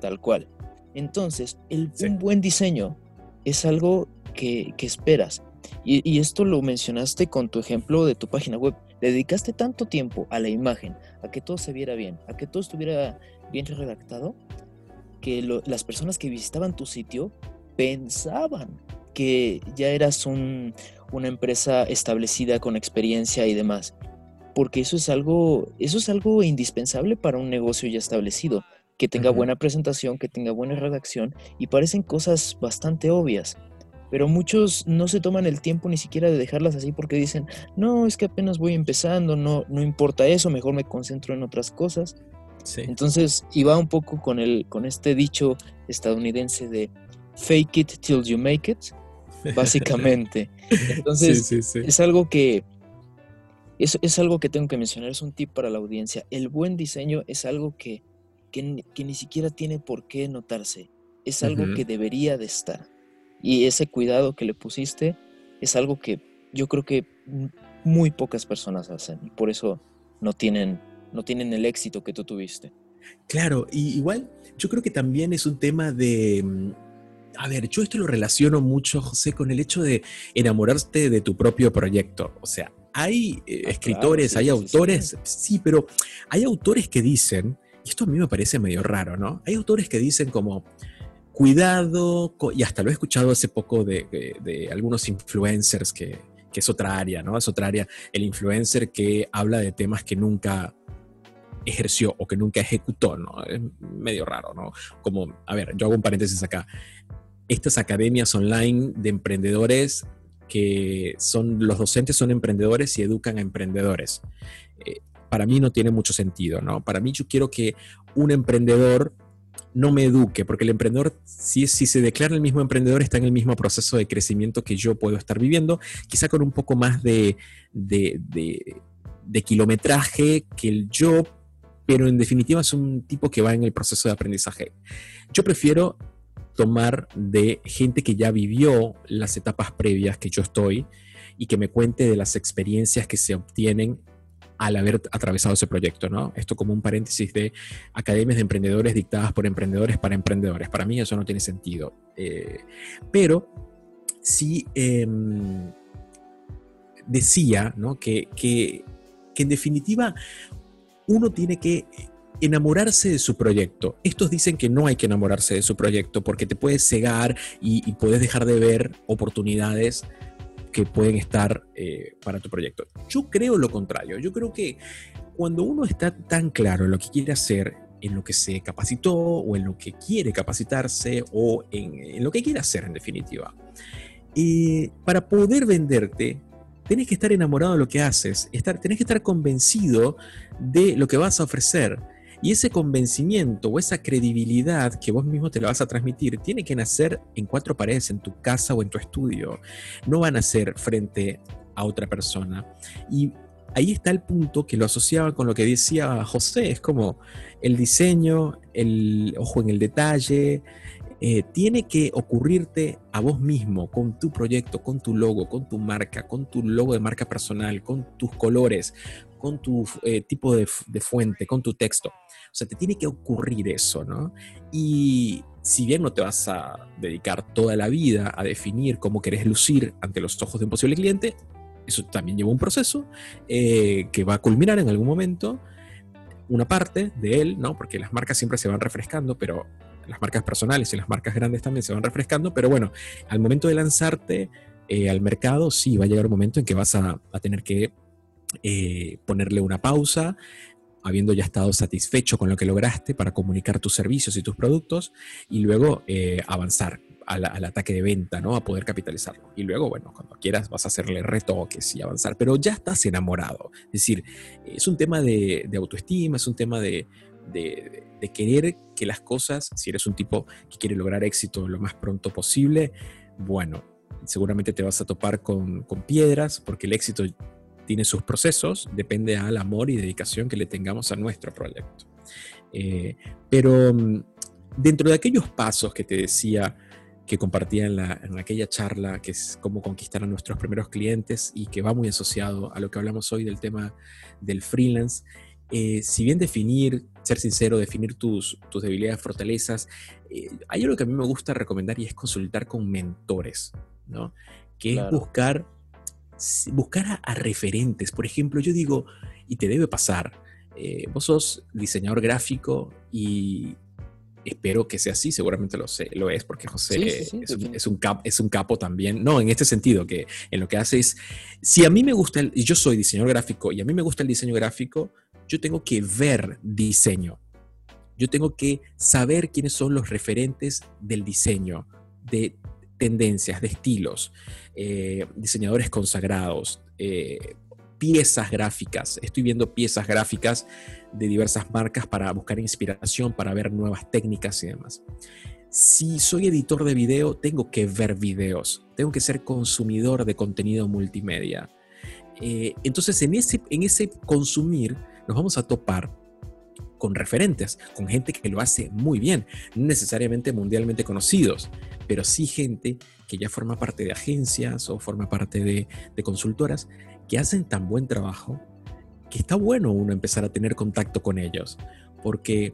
tal cual. Entonces, el, un buen diseño es algo que, esperas. Y, y, esto lo mencionaste con tu ejemplo de tu página web. Le dedicaste tanto tiempo a la imagen, a que todo se viera bien, a que todo estuviera bien redactado, que las personas que visitaban tu sitio pensaban que ya eras un, una empresa establecida con experiencia y demás. Porque eso es algo, eso es algo indispensable para un negocio ya establecido, que tenga buena presentación, que tenga buena redacción, y parecen cosas bastante obvias. Pero muchos no se toman el tiempo ni siquiera de dejarlas así porque dicen, no, es que apenas voy empezando, no, no importa eso, mejor me concentro en otras cosas. Entonces, iba un poco con, el, con este dicho estadounidense de fake it till you make it, básicamente. Entonces, es algo que es, es, algo que tengo que mencionar, es un tip para la audiencia. El buen diseño es algo que, que, ni siquiera tiene por qué notarse, es algo que debería de estar. Y ese cuidado que le pusiste es algo que yo creo que muy pocas personas hacen y por eso no tienen, no tienen el éxito que tú tuviste. Claro, y igual yo creo que también es un tema de... A ver, yo esto lo relaciono mucho, José, con el hecho de enamorarte de tu propio proyecto. O sea, hay eh, ah, escritores, hay autores, sí, pero hay autores que dicen, y esto a mí me parece medio raro, ¿no? Hay autores que dicen como, cuidado, y hasta lo he escuchado hace poco de, algunos influencers que, que, es otra área, ¿no? Es otra área, el influencer que habla de temas que nunca ejerció o que nunca ejecutó, ¿no? Es medio raro, ¿no? Como, a ver, yo hago un paréntesis acá. Estas academias online de emprendedores que son, los docentes son emprendedores y educan a emprendedores. Eh, para mí no tiene mucho sentido, ¿no? Para mí yo quiero que un emprendedor no me eduque, porque el emprendedor, si, si se declara el mismo emprendedor, está en el mismo proceso de crecimiento que yo puedo estar viviendo, quizá con un poco más de, de, de kilometraje que el yo pero en definitiva es un tipo que va en el proceso de aprendizaje. Yo prefiero tomar de gente que ya vivió las etapas previas que yo estoy y que me cuente de las experiencias que se obtienen al haber atravesado ese proyecto, ¿no? Esto como un paréntesis de academias de emprendedores dictadas por emprendedores para emprendedores. Para mí eso no tiene sentido. Eh, pero sí em, decía, ¿no? Que, que, que en definitiva uno tiene que enamorarse de su proyecto. Estos dicen que no hay que enamorarse de su proyecto porque te puedes cegar y, puedes dejar de ver oportunidades que pueden estar eh, para tu proyecto. Yo creo lo contrario. Yo creo que cuando uno está tan claro en lo que quiere hacer, en lo que se capacitó o en lo que quiere capacitarse o en, lo que quiere hacer en definitiva, eh, para poder venderte tenés que estar enamorado de lo que haces, estar, tenés que estar convencido de lo que vas a ofrecer. Y ese convencimiento o esa credibilidad que vos mismo te la vas a transmitir tiene que nacer en cuatro paredes, en tu casa o en tu estudio. No van a ser frente a otra persona. Y ahí está el punto que lo asociaba con lo que decía José, es como el diseño, el ojo en el detalle, eh, tiene que ocurrirte a vos mismo, con tu proyecto, con tu logo, con tu marca, con tu logo de marca personal, con tus colores, con tu eh, tipo de, fuente, con tu texto. O sea, te tiene que ocurrir eso, ¿no? Y si bien no te vas a dedicar toda la vida a definir cómo querés lucir ante los ojos de un posible cliente, eso también lleva un proceso eh, que va a culminar en algún momento una parte de él, ¿no? Porque las marcas siempre se van refrescando, pero las marcas personales y las marcas grandes también se van refrescando, pero bueno, al momento de lanzarte eh, al mercado, sí, va a llegar un momento en que vas a, tener que eh, ponerle una pausa, habiendo ya estado satisfecho con lo que lograste para comunicar tus servicios y tus productos y luego eh, avanzar al, ataque de venta, ¿no? A poder capitalizarlo. Y luego, bueno, cuando quieras vas a hacerle retoques y avanzar, pero ya estás enamorado. Es decir, es un tema de autoestima, es un tema de, de, querer que las cosas, si eres un tipo que quiere lograr éxito lo más pronto posible, bueno, seguramente te vas a topar con, piedras porque el éxito tiene sus procesos, depende al amor y dedicación que le tengamos a nuestro proyecto. Eh, pero mm, dentro de aquellos pasos que te decía que compartía en, en, aquella charla, que es cómo conquistar a nuestros primeros clientes y que va muy asociado a lo que hablamos hoy del tema del freelance, eh, si bien definir, ser sincero, definir tus, tus debilidades, fortalezas, eh, hay algo que a mí me gusta recomendar y es consultar con mentores, ¿no? Que es buscar, buscar a, referentes. Por ejemplo, yo digo, y te debe pasar, eh, vos sos diseñador gráfico y espero que sea así, seguramente lo, sé, lo es, porque José es, un, es un capo también. No, en este sentido, que en lo que hace es, si a mí me gusta, el, yo soy diseñador gráfico y a mí me gusta el diseño gráfico, yo tengo que ver diseño. Yo tengo que saber quiénes son los referentes del diseño, de tendencias, de estilos, eh, diseñadores consagrados, eh, piezas gráficas. Estoy viendo piezas gráficas de diversas marcas para buscar inspiración, para ver nuevas técnicas y demás. Si soy editor de video, tengo que ver videos, tengo que ser consumidor de contenido multimedia. Eh, entonces, en ese, en ese consumir, nos vamos a topar con referentes, con gente que lo hace muy bien, necesariamente mundialmente conocidos, pero sí gente que ya forma parte de agencias o forma parte de, de consultoras que hacen tan buen trabajo que está bueno uno empezar a tener contacto con ellos, porque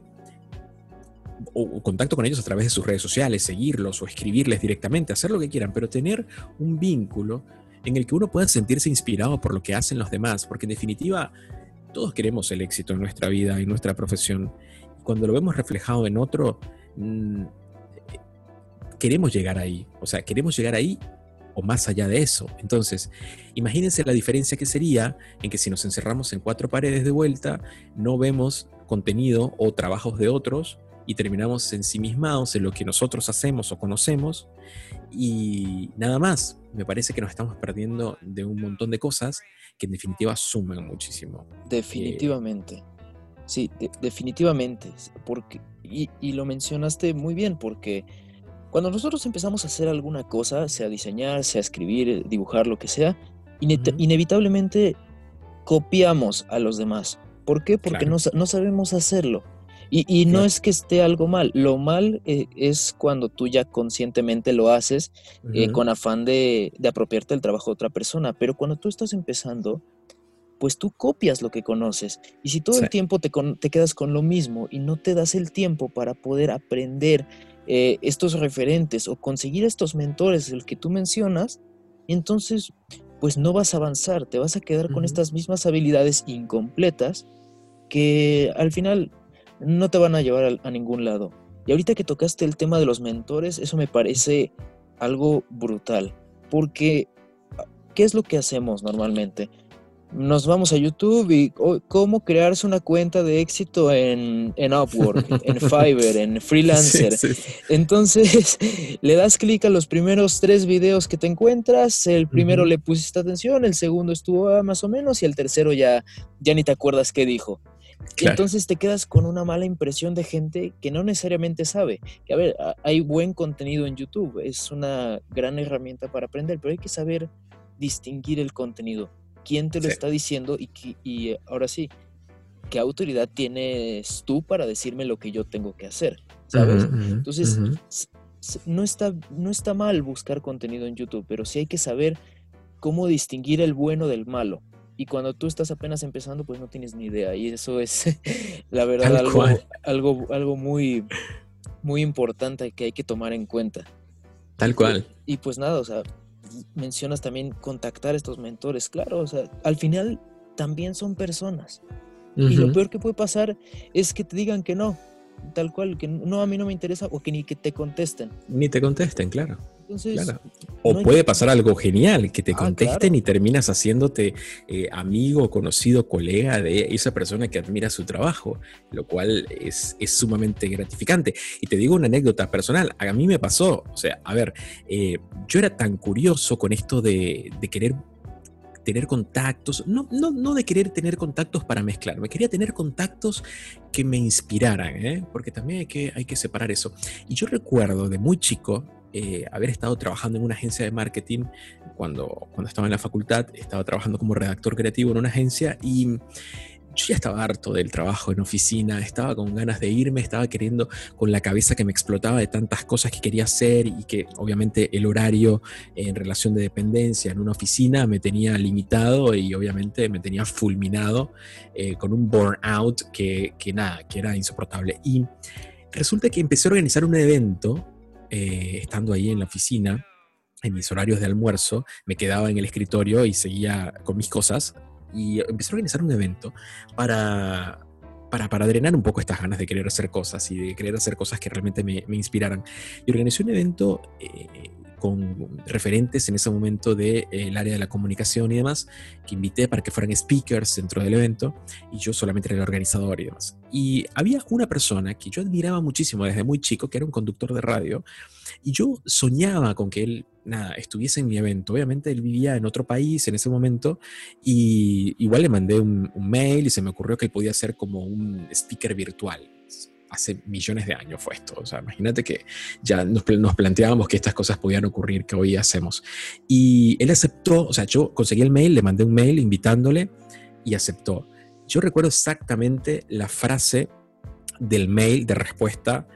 o, contacto con ellos a través de sus redes sociales, seguirlos o escribirles directamente, hacer lo que quieran, pero tener un vínculo en el que uno pueda sentirse inspirado por lo que hacen los demás, porque en definitiva todos queremos el éxito en nuestra vida y nuestra profesión. Cuando lo vemos reflejado en otro, mm, queremos llegar ahí, o sea, queremos llegar ahí o más allá de eso. Entonces, imagínense la diferencia que sería en que si nos encerramos en cuatro paredes de vuelta, no vemos contenido o trabajos de otros y terminamos ensimismados en lo que nosotros hacemos o conocemos y nada más. Me parece que nos estamos perdiendo de un montón de cosas que en definitiva suman muchísimo. Definitivamente. sí, definitivamente. Porque, y, y lo mencionaste muy bien, porque cuando nosotros empezamos a hacer alguna cosa, sea diseñar, sea escribir, dibujar, lo que sea, inevitablemente copiamos a los demás. ¿Por qué? Porque no, sabemos hacerlo. Y, no es que esté algo mal. Lo mal eh, es cuando tú ya conscientemente lo haces eh, con afán de, apropiarte del trabajo de otra persona. Pero cuando tú estás empezando, pues tú copias lo que conoces. Y si todo el tiempo te, te, quedas con lo mismo y no te das el tiempo para poder aprender eh, estos referentes o conseguir estos mentores, el que tú mencionas, entonces pues no vas a avanzar, te vas a quedar con estas mismas habilidades incompletas que al final no te van a llevar a, a ningún lado. Y ahorita que tocaste el tema de los mentores, eso me parece algo brutal, porque ¿qué es lo que hacemos normalmente? nos vamos a YouTube y cómo crearse una cuenta de éxito en, en Upwork, en Fiverr, en Freelancer. Entonces, le das clic a los primeros tres videos que te encuentras, el primero le pusiste atención, el segundo estuvo más o menos y el tercero ya, ya ni te acuerdas qué dijo. Entonces te quedas con una mala impresión de gente que no necesariamente sabe. Que a ver, hay buen contenido en YouTube, es una gran herramienta para aprender, pero hay que saber distinguir el contenido quién te lo está diciendo y, y ahora sí, qué autoridad tienes tú para decirme lo que yo tengo que hacer, ¿sabes? Entonces, no, está, no está mal buscar contenido en YouTube, pero sí hay que saber cómo distinguir el bueno del malo. Y cuando tú estás apenas empezando, pues no tienes ni idea. Y eso es, la verdad, algo, algo, algo, muy, muy importante que hay que tomar en cuenta. Tal cual. y pues nada, o sea, mencionas también contactar a estos mentores, claro, o sea, al final también son personas. Y lo peor que puede pasar es que te digan que no, tal cual, que no, a mí no me interesa o que ni que te contesten. Ni te contesten, claro. O puede pasar algo genial, que te ah, contesten y terminas haciéndote eh, amigo, conocido, colega de esa persona que admira su trabajo, lo cual es, sumamente gratificante. Y te digo una anécdota personal, a mí me pasó, o sea, a ver, eh, yo era tan curioso con esto de, querer tener contactos, no, no, no, de querer tener contactos para mezclarme, quería tener contactos que me inspiraran, ¿eh? porque también hay que, hay que separar eso. Y yo recuerdo de muy chico, eh, haber estado trabajando en una agencia de marketing cuando, cuando estaba en la facultad, estaba trabajando como redactor creativo en una agencia y yo ya estaba harto del trabajo en oficina, estaba con ganas de irme, estaba queriendo con la cabeza que me explotaba de tantas cosas que quería hacer y que obviamente el horario en relación de dependencia en una oficina me tenía limitado y obviamente me tenía fulminado eh, con un burnout que, que nada, que era insoportable. Y resulta que empecé a organizar un evento eh, estando ahí en la oficina, en mis horarios de almuerzo, me quedaba en el escritorio y seguía con mis cosas y empecé a organizar un evento para, para, para, drenar un poco estas ganas de querer hacer cosas y de querer hacer cosas que realmente me, me inspiraran. Y organizé un evento eh, con referentes en ese momento del de, área de la comunicación y demás, que invité para que fueran speakers dentro del evento, y yo solamente era el organizador y demás. Y había una persona que yo admiraba muchísimo desde muy chico, que era un conductor de radio, y yo soñaba con que él, nada, estuviese en mi evento. Obviamente él vivía en otro país en ese momento, y igual le mandé un, un mail y se me ocurrió que él podía ser como un speaker virtual hace millones de años fue esto. O sea, imagínate que ya nos, planteábamos que estas cosas podían ocurrir, que hoy hacemos. Y él aceptó, o sea, yo conseguí el mail, le mandé un mail invitándole y aceptó. Yo recuerdo exactamente la frase del mail de respuesta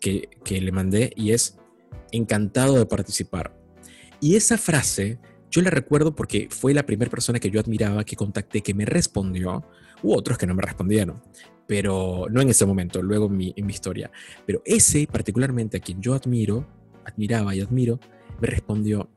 que, que le mandé y es encantado de participar. Y esa frase yo la recuerdo porque fue la primera persona que yo admiraba que contacté que me respondió, u otros que no me respondieron pero no en ese momento, luego en mi, en mi historia. Pero ese particularmente a quien yo admiro, admiraba y admiro, me respondió,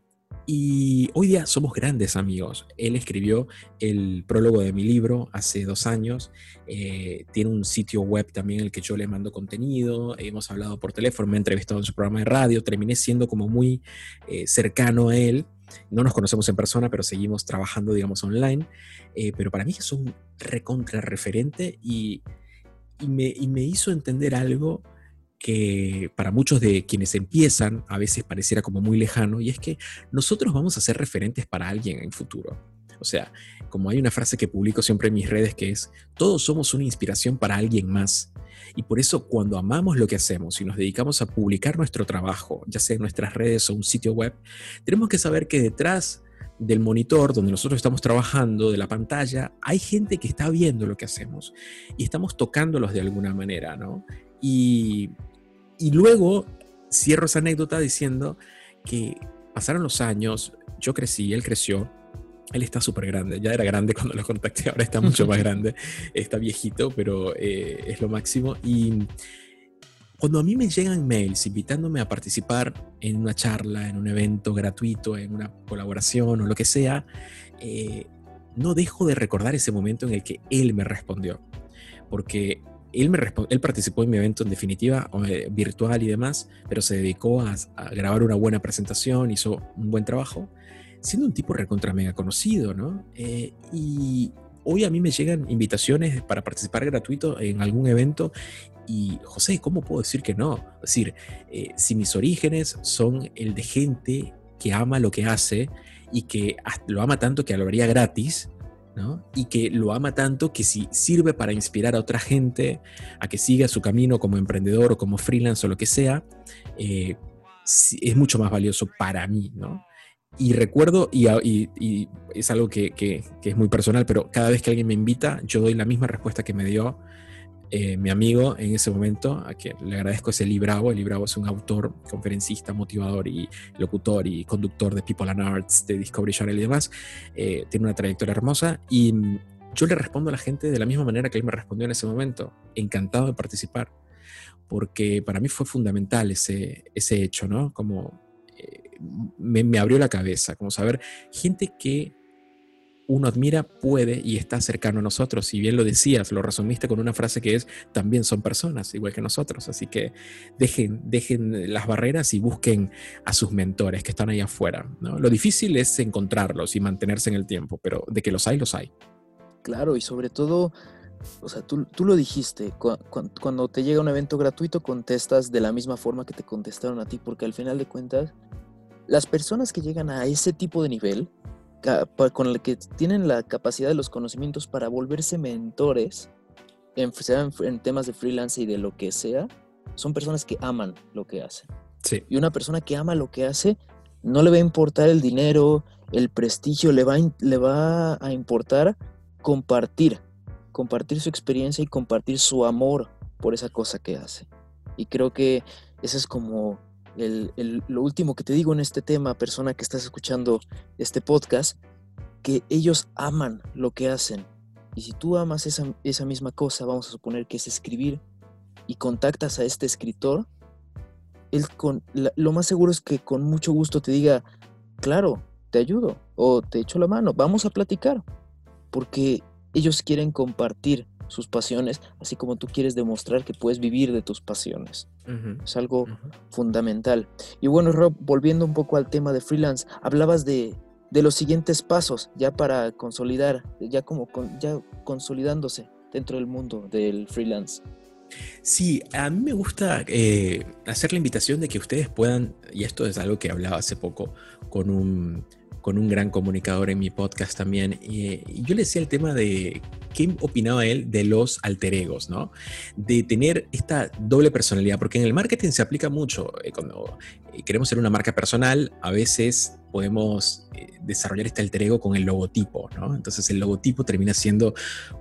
y hoy día somos grandes amigos. Él escribió el prólogo de mi libro hace dos años. Eh, tiene un sitio web también en el que yo le mando contenido. Hemos hablado por teléfono, me ha entrevistado en su programa de radio. Terminé siendo como muy eh, cercano a él. No nos conocemos en persona, pero seguimos trabajando, digamos, online. Eh, pero para mí es un recontra referente y y me, hizo entender algo que para muchos de quienes empiezan a veces pareciera como muy lejano, y es que nosotros vamos a ser referentes para alguien en el futuro. O sea, como hay una frase que publico siempre en mis redes que es, todos somos una inspiración para alguien más. Y por eso cuando amamos lo que hacemos y nos dedicamos a publicar nuestro trabajo, ya sea en nuestras redes o un sitio web, tenemos que saber que detrás del monitor donde nosotros estamos trabajando, de la pantalla, hay gente que está viendo lo que hacemos y estamos tocándolos de alguna manera, ¿no? Y, y luego cierro esa anécdota diciendo que pasaron los años, yo crecí, él creció, él está súper grande, ya era grande cuando lo contacté, ahora está mucho más grande, está viejito, pero eh, es lo máximo. Y cuando a mí me llegan mails invitándome a participar en una charla, en un evento gratuito, en una colaboración o lo que sea, eh, no dejo de recordar ese momento en el que él me respondió. Porque él, me él participó en mi evento en definitiva, eh, virtual y demás, pero se dedicó a, grabar una buena presentación, hizo un buen trabajo, siendo un tipo recontra mega conocido, ¿no? Eh, y hoy a mí me llegan invitaciones para participar gratuito en algún evento y José, ¿cómo puedo decir que no? Es decir, eh, si mis orígenes son el de gente que ama lo que hace y que lo ama tanto que lo haría gratis, ¿no? Y que lo ama tanto que si sirve para inspirar a otra gente a que siga su camino como emprendedor o como freelance o lo que sea, eh, es mucho más valioso para mí, ¿no? Y recuerdo, y, es algo que, que, es muy personal, pero cada vez que alguien me invita, yo doy la misma respuesta que me dio eh, mi amigo en ese momento, a quien le agradezco ese Libravo. El Libravo es un autor, conferencista, motivador y locutor y conductor de People and Arts, de Discovery Channel y demás. Eh, tiene una trayectoria hermosa y yo le respondo a la gente de la misma manera que él me respondió en ese momento, encantado de participar, porque para mí fue fundamental ese, ese hecho, ¿no? Como eh, me, me abrió la cabeza, como saber gente que uno admira puede y está cercano a nosotros. Si bien lo decías, lo resumiste con una frase que es, también son personas, igual que nosotros. Así que dejen, dejen las barreras y busquen a sus mentores que están ahí afuera. ¿no? Lo difícil es encontrarlos y mantenerse en el tiempo, pero de que los hay, los hay. Claro, y sobre todo, o sea, tú, lo dijiste, cuando te llega un evento gratuito contestas de la misma forma que te contestaron a ti, porque al final de cuentas, las personas que llegan a ese tipo de nivel, con el que tienen la capacidad de los conocimientos para volverse mentores, en, sea en, temas de freelance y de lo que sea, son personas que aman lo que hacen. Y una persona que ama lo que hace, no le va a importar el dinero, el prestigio, le va, le va a importar compartir, compartir su experiencia y compartir su amor por esa cosa que hace. Y creo que eso es como lo último que te digo en este tema, persona que estás escuchando este podcast, que ellos aman lo que hacen. Y si tú amas esa, esa misma cosa, vamos a suponer que es escribir, y contactas a este escritor, él con, lo más seguro es que con mucho gusto te diga, claro, te ayudo o te echo la mano, vamos a platicar, porque ellos quieren compartir sus pasiones, así como tú quieres demostrar que puedes vivir de tus pasiones. Es algo fundamental. Y bueno, Rob, volviendo un poco al tema de freelance, hablabas de, los siguientes pasos ya para consolidar, ya como ya consolidándose dentro del mundo del freelance. Sí, a mí me gusta eh, hacer la invitación de que ustedes puedan, y esto es algo que hablaba hace poco con un con un gran comunicador en mi podcast también. Y, yo le decía el tema de qué opinaba él de los alter egos, ¿no? De tener esta doble personalidad, porque en el marketing se aplica mucho. Eh, cuando eh, queremos ser una marca personal, a veces podemos eh, desarrollar este alter ego con el logotipo, ¿no? Entonces el logotipo termina siendo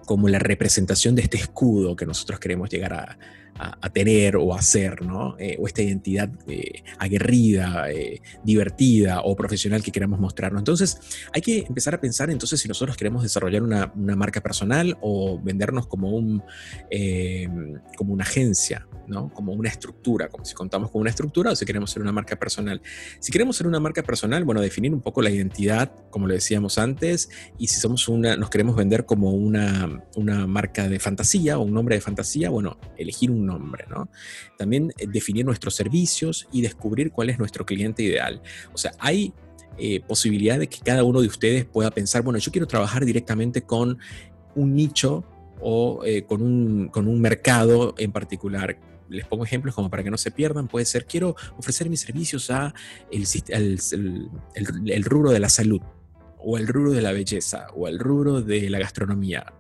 como la representación de este escudo que nosotros queremos llegar a, a, tener o a hacer, ¿no? Eh, o esta identidad eh, aguerrida, eh, divertida o profesional que queramos mostrarnos. Entonces, hay que empezar a pensar entonces si nosotros queremos desarrollar una, una marca personal o vendernos como, un, como una agencia, ¿no? Como una estructura, como si contamos con una estructura o si queremos ser una marca personal. Si queremos ser una marca personal, bueno, definir un poco la identidad, como le decíamos antes, y si somos una, nos queremos vender como una, una marca de fantasía o un nombre de fantasía, bueno, elegir un nombre, ¿no? También eh, definir nuestros servicios y descubrir cuál es nuestro cliente ideal. O sea, hay eh, posibilidad de que cada uno de ustedes pueda pensar, bueno, yo quiero trabajar directamente con un nicho o eh, con, un, con un mercado en particular les pongo ejemplos como para que no se pierdan, puede ser, quiero ofrecer mis servicios a el, el, rubro de la salud, o el rubro de la belleza, o el rubro de la gastronomía,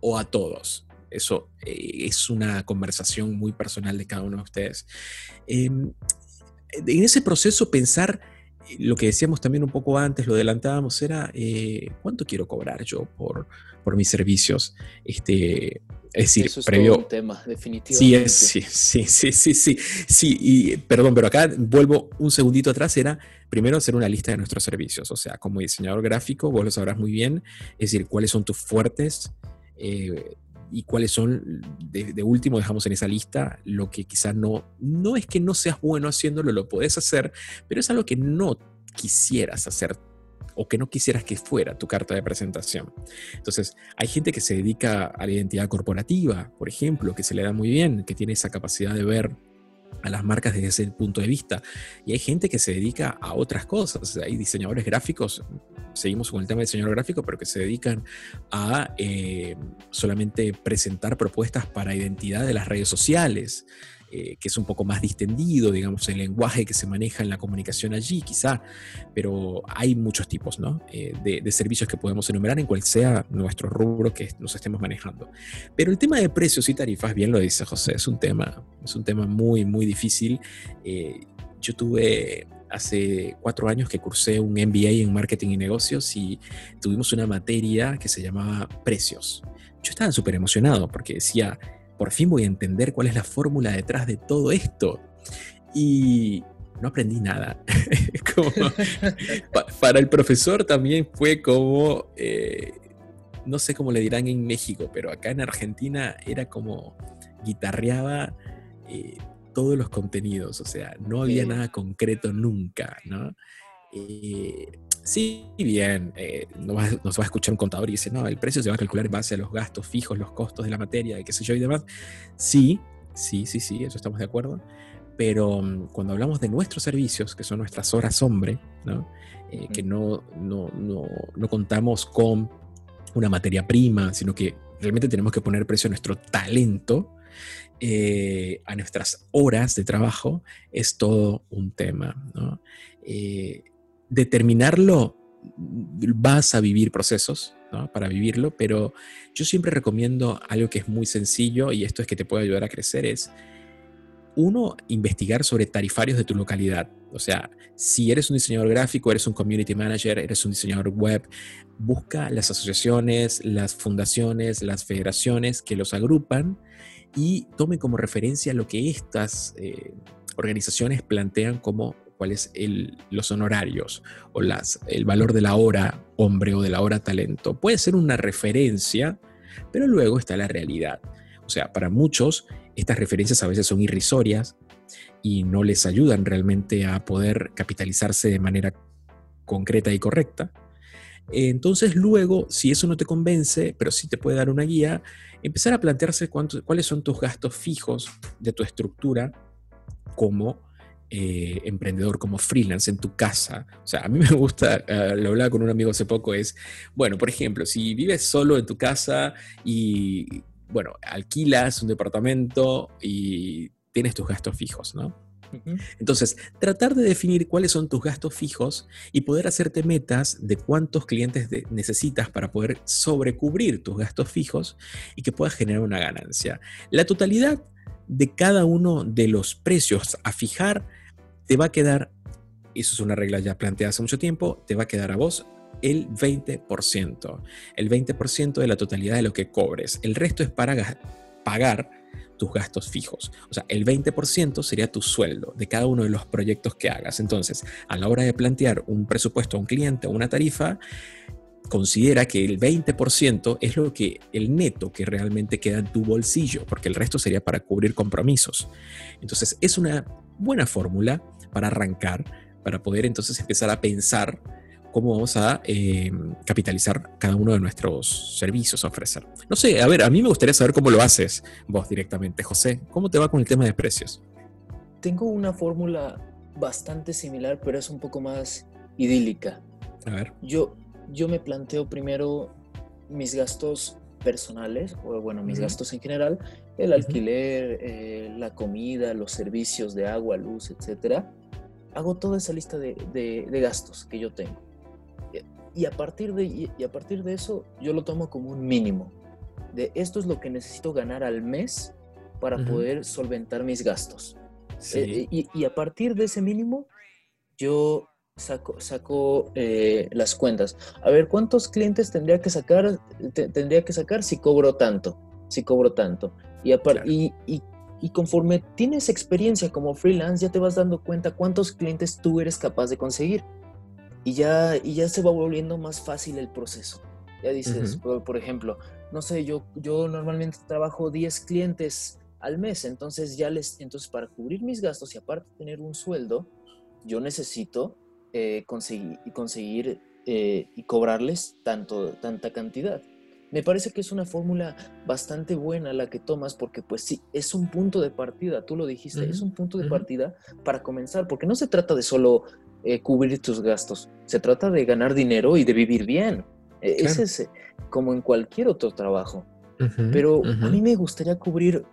o a todos. Eso eh, es una conversación muy personal de cada uno de ustedes. Em, en ese proceso pensar eh, lo que decíamos también un poco antes, lo adelantábamos, era eh, cuánto quiero cobrar yo por, por mis servicios. Este, es decir, Eso es previo. Todo un tema, definitivamente. Sí, sí, sí, sí, sí, sí, y perdón, pero acá vuelvo un segundito atrás, era primero hacer una lista de nuestros servicios. O sea, como diseñador gráfico, vos lo sabrás muy bien, es decir, cuáles son tus fuertes, y cuáles son, de, último dejamos en esa lista lo que quizás no, no es que no seas bueno haciéndolo, lo puedes hacer, pero es algo que no quisieras hacer o que no quisieras que fuera tu carta de presentación. Entonces, hay gente que se dedica a la identidad corporativa, por ejemplo, que se le da muy bien, que tiene esa capacidad de ver a las marcas desde ese punto de vista. Y hay gente que se dedica a otras cosas. Hay diseñadores gráficos, seguimos con el tema de diseñador gráfico, pero que se dedican a eh, solamente presentar propuestas para identidad de las redes sociales. Eh, que es un poco más distendido, digamos, el lenguaje que se maneja en la comunicación allí, quizá, pero hay muchos tipos ¿no? Eh, de, servicios que podemos enumerar en cual sea nuestro rubro que nos estemos manejando. Pero el tema de precios y tarifas, bien lo dice José, es un tema, es un tema muy, muy difícil. Eh, yo tuve hace cuatro años que cursé un MBA en marketing y negocios y tuvimos una materia que se llamaba precios. Yo estaba súper emocionado porque decía, por fin voy a entender cuál es la fórmula detrás de todo esto. Y no aprendí nada. para el profesor también fue como, eh, no sé cómo le dirán en México, pero acá en Argentina era como guitarreaba eh, todos los contenidos, o sea, no había nada concreto nunca, ¿no? Eh, Sí, bien, eh, nos, va, a escuchar un contador y dice, no, el precio se va a calcular en base a los gastos fijos, los costos de la materia, y qué sé yo y demás. Sí, sí, sí, sí, eso estamos de acuerdo. Pero mm, cuando hablamos de nuestros servicios, que son nuestras horas hombre, ¿no? Eh, que no, no, no, contamos con una materia prima, sino que realmente tenemos que poner precio a nuestro talento, eh, a nuestras horas de trabajo, es todo un tema. ¿no? Determinarlo, vas a vivir procesos para vivirlo, pero yo siempre recomiendo algo que es muy sencillo y esto es que te puede ayudar a crecer, es uno, investigar sobre tarifarios de tu localidad. O sea, si eres un diseñador gráfico, eres un community manager, eres un diseñador web, busca las asociaciones, las fundaciones, las federaciones que los agrupan y tome como referencia lo que estas eh, organizaciones plantean como cuáles los honorarios o las, el valor de la hora hombre o de la hora talento. Puede ser una referencia, pero luego está la realidad. O sea, para muchos estas referencias a veces son irrisorias y no les ayudan realmente a poder capitalizarse de manera concreta y correcta. Entonces luego, si eso no te convence, pero sí te puede dar una guía, empezar a plantearse cuáles son tus gastos fijos de tu estructura como eh, emprendedor, como freelance en tu casa. O sea, a mí me gusta, uh, lo hablaba con un amigo hace poco, es, bueno, por ejemplo, si vives solo en tu casa y, bueno, alquilas un departamento y tienes tus gastos fijos, ¿no? Entonces, tratar de definir cuáles son tus gastos fijos y poder hacerte metas de cuántos clientes necesitas para poder sobrecubrir tus gastos fijos y que puedas generar una ganancia. La totalidad de cada uno de los precios a fijar te va a quedar, eso es una regla ya planteada hace mucho tiempo, te va a quedar a vos el 20%. El 20% de la totalidad de lo que cobres. El resto es para pagar tus gastos fijos. O sea, el 20% sería tu sueldo de cada uno de los proyectos que hagas. Entonces, a la hora de plantear un presupuesto a un cliente o una tarifa, considera que el 20% es lo que el neto que realmente queda en tu bolsillo, porque el resto sería para cubrir compromisos. Entonces, es una buena fórmula para arrancar, para poder entonces empezar a pensar cómo vamos a eh, capitalizar cada uno de nuestros servicios a ofrecer. No sé, a ver, a mí me gustaría saber cómo lo haces vos directamente, José. ¿Cómo te va con el tema de precios? Tengo una fórmula bastante similar, pero es un poco más idílica. A ver. Yo, yo me planteo primero mis gastos personales, o bueno, mis gastos en general, el alquiler, eh, la comida, los servicios de agua, luz, etcétera. Hago toda esa lista de gastos que yo tengo y a partir de, y a partir de eso yo lo tomo como un mínimo. De esto es lo que necesito ganar al mes para poder solventar mis gastos. Eh, y, a partir de ese mínimo yo saco, saco eh, las cuentas. A ver, ¿cuántos clientes tendría que sacar, tendría que sacar si cobro tanto? Si cobro tanto. Y, y, y, y, conforme tienes experiencia como freelance, ya te vas dando cuenta cuántos clientes tú eres capaz de conseguir y ya, y ya se va volviendo más fácil el proceso. Ya dices, por, ejemplo, no sé, yo, yo normalmente trabajo 10 clientes al mes, entonces ya les, entonces para cubrir mis gastos y aparte tener un sueldo, yo necesito eh, conseguir, conseguir eh, y cobrarles tanto, tanta cantidad. Me parece que es una fórmula bastante buena la que tomas porque pues sí, es un punto de partida, tú lo dijiste, es un punto de partida para comenzar, porque no se trata de solo eh, cubrir tus gastos. Se trata de ganar dinero y de vivir bien. E, Ese es eh, como en cualquier otro trabajo. Pero a mí me gustaría cubrir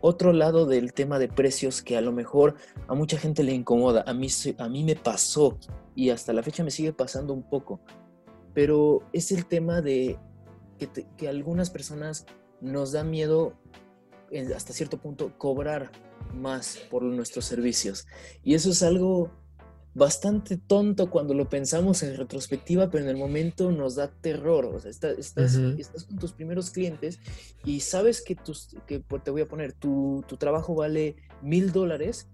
otro lado del tema de precios que a lo mejor a mucha gente le incomoda. A mí, a mí me pasó y hasta la fecha me sigue pasando un poco. Pero es el tema de que, que algunas personas nos da miedo hasta cierto punto cobrar más por nuestros servicios. Y eso es algo bastante tonto cuando lo pensamos en retrospectiva, pero en el momento nos da terror. O sea, estás, con tus primeros clientes y sabes que, tus, que te voy a poner, tu, trabajo vale mil dólares,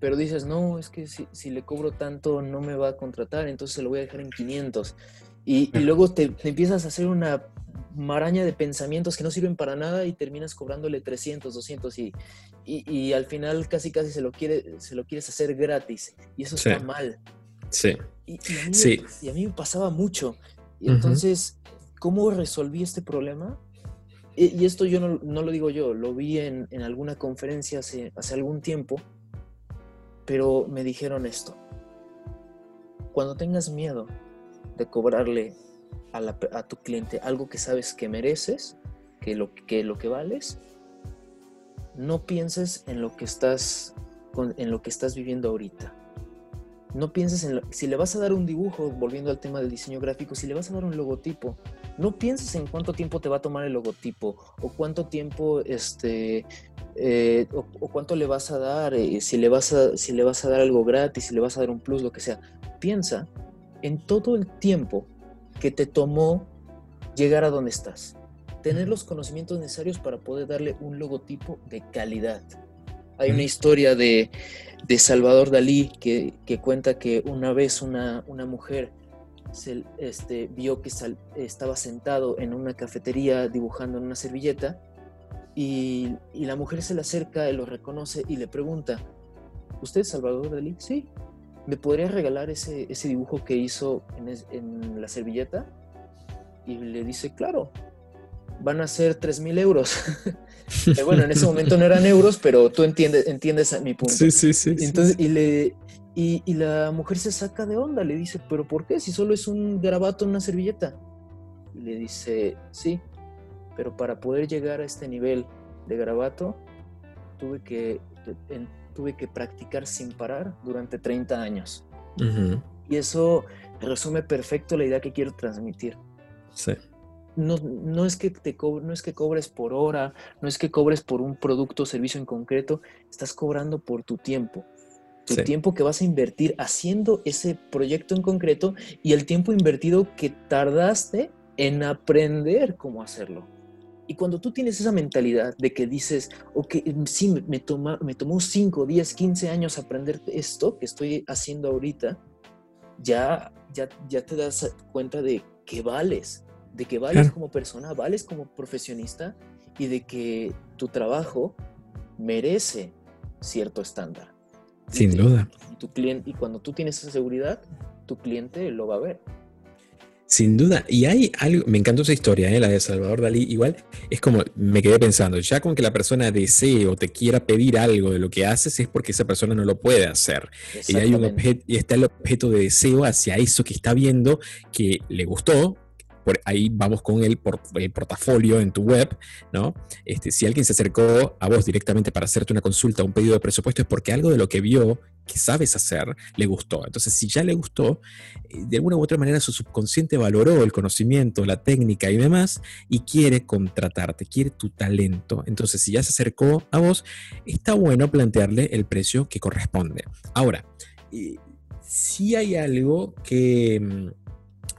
pero dices, no, es que si, le cobro tanto no me va a contratar, entonces se lo voy a dejar en 500. Y, luego te, empiezas a hacer una maraña de pensamientos que no sirven para nada y terminas cobrándole 300, 200 y, y, al final casi casi se lo, quiere, se lo quieres hacer gratis y eso está mal. Sí. Y, a mí, sí. y, a mí, me pasaba mucho. Y entonces, ¿cómo resolví este problema? Y, esto yo no, no, lo digo yo, lo vi en, en alguna conferencia hace, hace algún tiempo, pero me dijeron esto. Cuando tengas miedo de cobrarle a, tu cliente algo que sabes que mereces, que lo que, lo que vales, no pienses en lo que estás en lo que estás viviendo ahorita. No pienses en si le vas a dar un dibujo, volviendo al tema del diseño gráfico, si le vas a dar un logotipo, no pienses en cuánto tiempo te va a tomar el logotipo o cuánto tiempo este eh, o, cuánto le vas a dar, eh, si le vas a si le vas a dar algo gratis, si le vas a dar un plus, lo que sea. Piensa en todo el tiempo que te tomó llegar a donde estás. Tener los conocimientos necesarios para poder darle un logotipo de calidad. Hay una historia de, Salvador Dalí que, cuenta que una vez una, una mujer se, este, vio que estaba sentado en una cafetería dibujando en una servilleta y, y, la mujer se le acerca, lo reconoce y le pregunta, ¿usted es Salvador Dalí? Sí. ¿Me podrías regalar ese, ese dibujo que hizo en, en, la servilleta? Y le dice, claro, van a ser 3 mil euros. bueno, en ese momento no eran euros, pero tú entiendes, entiendes mi punto. Sí, sí, sí. Entonces, Y, le, y, y, la mujer se saca de onda, le dice, ¿pero por qué? Si solo es un garabato en una servilleta. Y le dice, sí, pero para poder llegar a este nivel de garabato, tuve que, tuve que practicar sin parar durante 30 años. Y eso resume perfecto la idea que quiero transmitir. Sí. No, no, es que te no es que cobres por hora, no es que cobres por un producto o servicio en concreto, estás cobrando por tu tiempo. Tu tiempo que vas a invertir haciendo ese proyecto en concreto y el tiempo invertido que tardaste en aprender cómo hacerlo. Y cuando tú tienes esa mentalidad de que dices, ok, sí, me, toma, me tomó 5, 10, 15 años aprender esto que estoy haciendo ahorita, ya, ya, ya te das cuenta de que vales, de que vales como persona, vales como profesionista y de que tu trabajo merece cierto estándar. Sin duda. Y, tu cliente, y cuando tú tienes esa seguridad, tu cliente lo va a ver. Sin duda, y hay algo, me encantó esa historia, ¿eh? la de Salvador Dalí, igual es como, me quedé pensando, ya con que la persona desee o te quiera pedir algo de lo que haces es porque esa persona no lo puede hacer. Y, hay un y está el objeto de deseo hacia eso que está viendo, que le gustó, por ahí vamos con el, portafolio en tu web, ¿no? Este, si alguien se acercó a vos directamente para hacerte una consulta, un pedido de presupuesto, es porque algo de lo que vio que sabes hacer le gustó. Entonces, si ya le gustó, eh, de alguna u otra manera su subconsciente valoró el conocimiento, la técnica y demás, y quiere contratarte, quiere tu talento. Entonces, si ya se acercó a vos, está bueno plantearle el precio que corresponde. Ahora, eh, si hay algo que mm,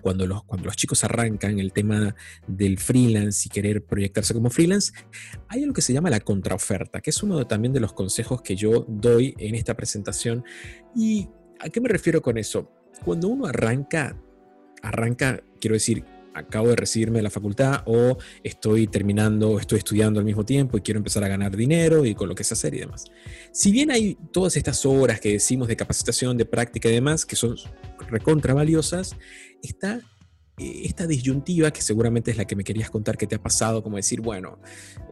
cuando los, cuando los chicos arrancan el tema del freelance y querer proyectarse como freelance, hay algo que se llama la contraoferta, que es uno también de los consejos que yo doy en esta presentación. ¿Y a qué me refiero con eso? Cuando uno arranca, arranca, quiero decir, acabo de recibirme de la facultad o estoy terminando, estoy estudiando al mismo tiempo y quiero empezar a ganar dinero y con lo que es hacer y demás. Si bien hay todas estas horas que decimos de capacitación, de práctica y demás, que son recontra valiosas, está eh, esta disyuntiva, que seguramente es la que me querías contar que te ha pasado, como decir, bueno,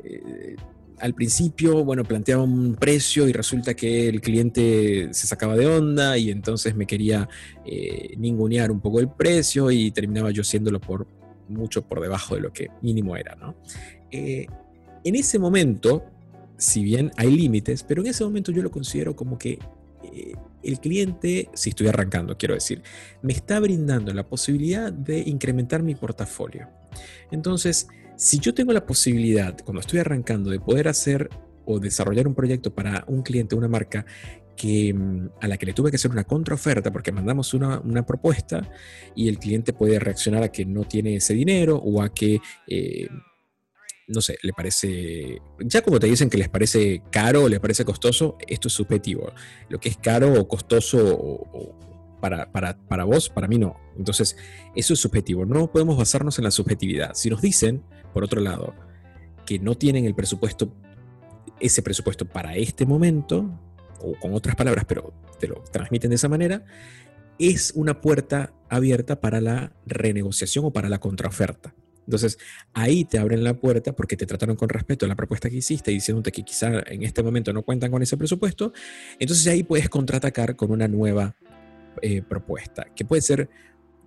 eh, al principio, bueno, planteaba un precio y resulta que el cliente se sacaba de onda y entonces me quería eh, ningunear un poco el precio y terminaba yo haciéndolo por mucho por debajo de lo que mínimo era, ¿no? en ese momento, si bien hay límites, pero en ese momento yo lo considero como que el cliente, si estoy arrancando, quiero decir, me está brindando la posibilidad de incrementar mi portafolio. Entonces, si yo tengo la posibilidad, cuando estoy arrancando, de poder hacer o desarrollar un proyecto para un cliente, una marca, mm, a la que le tuve que hacer una contraoferta porque mandamos una, propuesta y el cliente puede reaccionar a que no tiene ese dinero o a que eh, no sé, le parece, ya como te dicen que les parece caro o les parece costoso, esto es subjetivo. Lo que es caro o costoso para, para, vos, para mí no. Entonces, eso es subjetivo. No podemos basarnos en la subjetividad. Si nos dicen, por otro lado, que no tienen el presupuesto, ese presupuesto para este momento, o con otras palabras, pero te lo transmiten de esa manera, es una puerta abierta para la renegociación o para la contraoferta. Entonces, ahí te abren la puerta porque te trataron con respeto a la propuesta que hiciste, diciéndote que quizá en este momento no cuentan con ese presupuesto. Entonces, ahí puedes contraatacar con una nueva eh, propuesta, que puede ser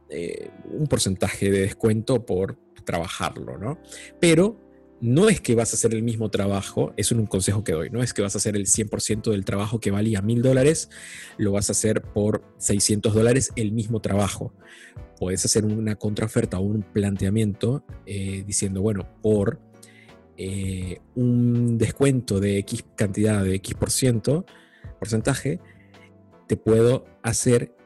eh, un porcentaje de descuento por trabajarlo, ¿no? Pero no es que vas a hacer el mismo trabajo, es un consejo que doy, no es que vas a hacer el 100% del trabajo que valía mil dólares, lo vas a hacer por 600 dólares el mismo trabajo puedes hacer una contraoferta o un planteamiento eh, diciendo, bueno, por eh, un descuento de X cantidad de X por ciento, porcentaje, te puedo hacer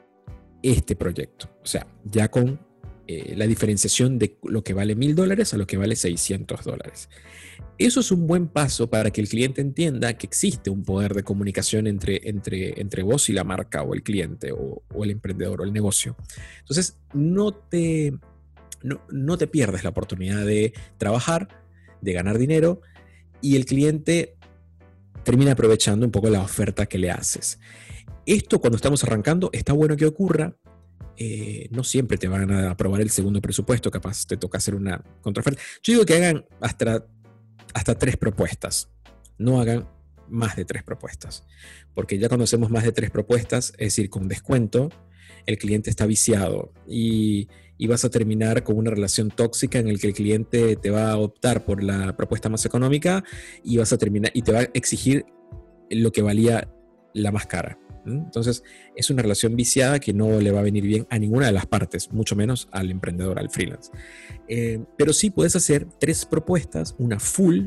este proyecto. O sea, ya con eh, la diferenciación de lo que vale mil dólares a lo que vale 600 dólares. Eso es un buen paso para que el cliente entienda que existe un poder de comunicación entre, entre, entre vos y la marca o el cliente o, el emprendedor o el negocio. Entonces, no te, no, no te pierdes la oportunidad de trabajar, de ganar dinero y el cliente termina aprovechando un poco la oferta que le haces. esto cuando estamos arrancando está bueno que ocurra. Eh, no siempre te van a aprobar el segundo presupuesto, capaz te toca hacer una contraoferta. Yo digo que hagan hasta, hasta tres propuestas. No hagan más de tres propuestas. Porque ya cuando hacemos más de tres propuestas, es decir, con descuento, el cliente está viciado y, vas a terminar con una relación tóxica en el que el cliente te va a optar por la propuesta más económica y vas a terminar y te va a exigir lo que valía la más cara. Entonces, es una relación viciada que no le va a venir bien a ninguna de las partes, mucho menos al emprendedor, al freelance. Eh, pero sí puedes hacer tres propuestas, una full,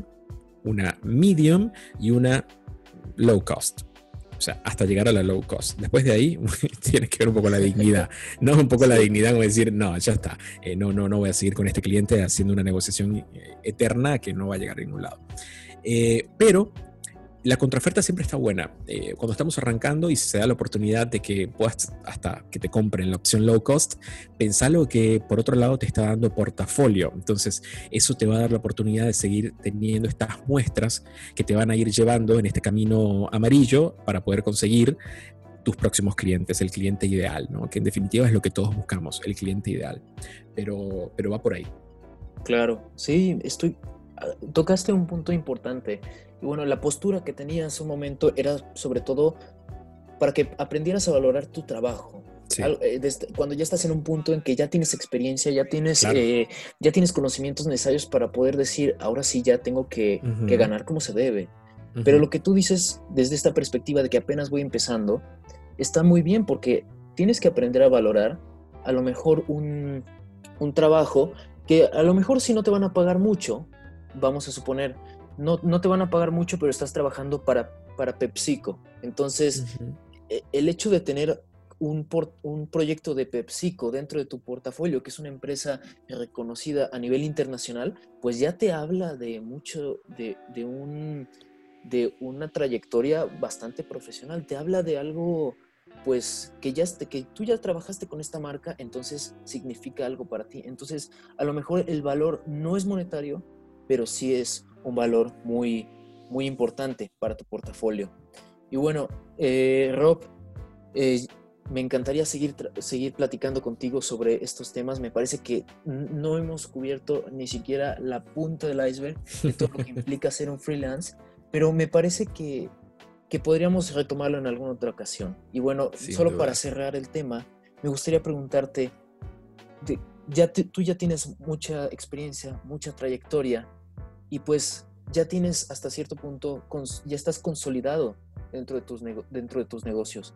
una medium y una low cost. O sea, hasta llegar a la low cost. Después de ahí, tienes que ver un poco la dignidad. No un poco la dignidad como decir, no, ya está. Eh, no, no, no voy a seguir con este cliente haciendo una negociación eh, eterna que no va a llegar a ningún lado. pero la contraoferta siempre está buena. Eh, cuando estamos arrancando y se da la oportunidad de que puedas hasta que te compren la opción low cost, pensalo que por otro lado te está dando portafolio. Entonces, eso te va a dar la oportunidad de seguir teniendo estas muestras que te van a ir llevando en este camino amarillo para poder conseguir tus próximos clientes, el cliente ideal, ¿no? que en definitiva es lo que todos buscamos, el cliente ideal. Pero, pero va por ahí. Claro, sí, estoy. Ah, tocaste un punto importante y bueno, la postura que tenía en su momento era sobre todo para que aprendieras a valorar tu trabajo. Eh, cuando ya estás en un punto en que ya tienes experiencia, ya tienes, eh, ya tienes conocimientos necesarios para poder decir, ahora sí ya tengo que, ganar como se debe. Pero lo que tú dices desde esta perspectiva de que apenas voy empezando, está muy bien porque tienes que aprender a valorar a lo mejor un, un trabajo que a lo mejor si no te van a pagar mucho, vamos a suponer, no, te van a pagar mucho, pero estás trabajando para, para PepsiCo. Entonces, e, el hecho de tener un, un proyecto de PepsiCo dentro de tu portafolio, que es una empresa reconocida a nivel internacional, pues ya te habla de mucho, de, un, de una trayectoria bastante profesional. Te habla de algo, pues, que, ya, que tú ya trabajaste con esta marca, entonces significa algo para ti. Entonces, a lo mejor el valor no es monetario, pero sí es un valor muy, muy importante para tu portafolio. Y bueno, eh, Rob, eh, me encantaría seguir, seguir platicando contigo sobre estos temas. Me parece que no hemos cubierto ni siquiera la punta del iceberg de todo lo que implica ser un freelance, pero me parece que, que podríamos retomarlo en alguna otra ocasión. Y bueno, solo para cerrar el tema, me gustaría preguntarte, ya tú ya tienes mucha experiencia, mucha trayectoria y pues ya tienes hasta cierto punto, ya estás consolidado dentro de tus, dentro de tus negocios.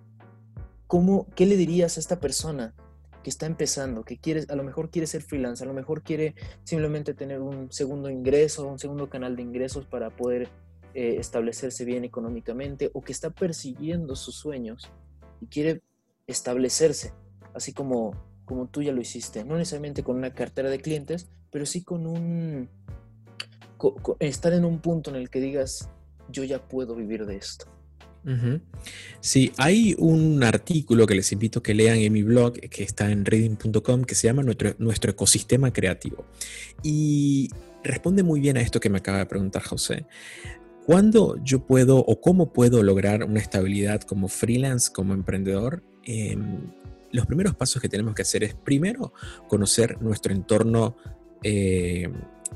¿Cómo, ¿Qué le dirías a esta persona que está empezando, que quiere, a lo mejor quiere ser freelance, a lo mejor quiere simplemente tener un segundo ingreso, un segundo canal de ingresos para poder eh, establecerse bien económicamente o que está persiguiendo sus sueños y quiere establecerse, así como, como tú ya lo hiciste, no necesariamente con una cartera de clientes, pero sí con un, estar en un punto en el que digas, yo ya puedo vivir de esto. Sí, hay un artículo que les invito a que lean en mi blog, que está en reading.com, que se llama nuestro, nuestro ecosistema creativo. Y responde muy bien a esto que me acaba de preguntar José. ¿Cuándo yo puedo o cómo puedo lograr una estabilidad como freelance, como emprendedor? Em, los primeros pasos que tenemos que hacer es primero conocer nuestro entorno eh,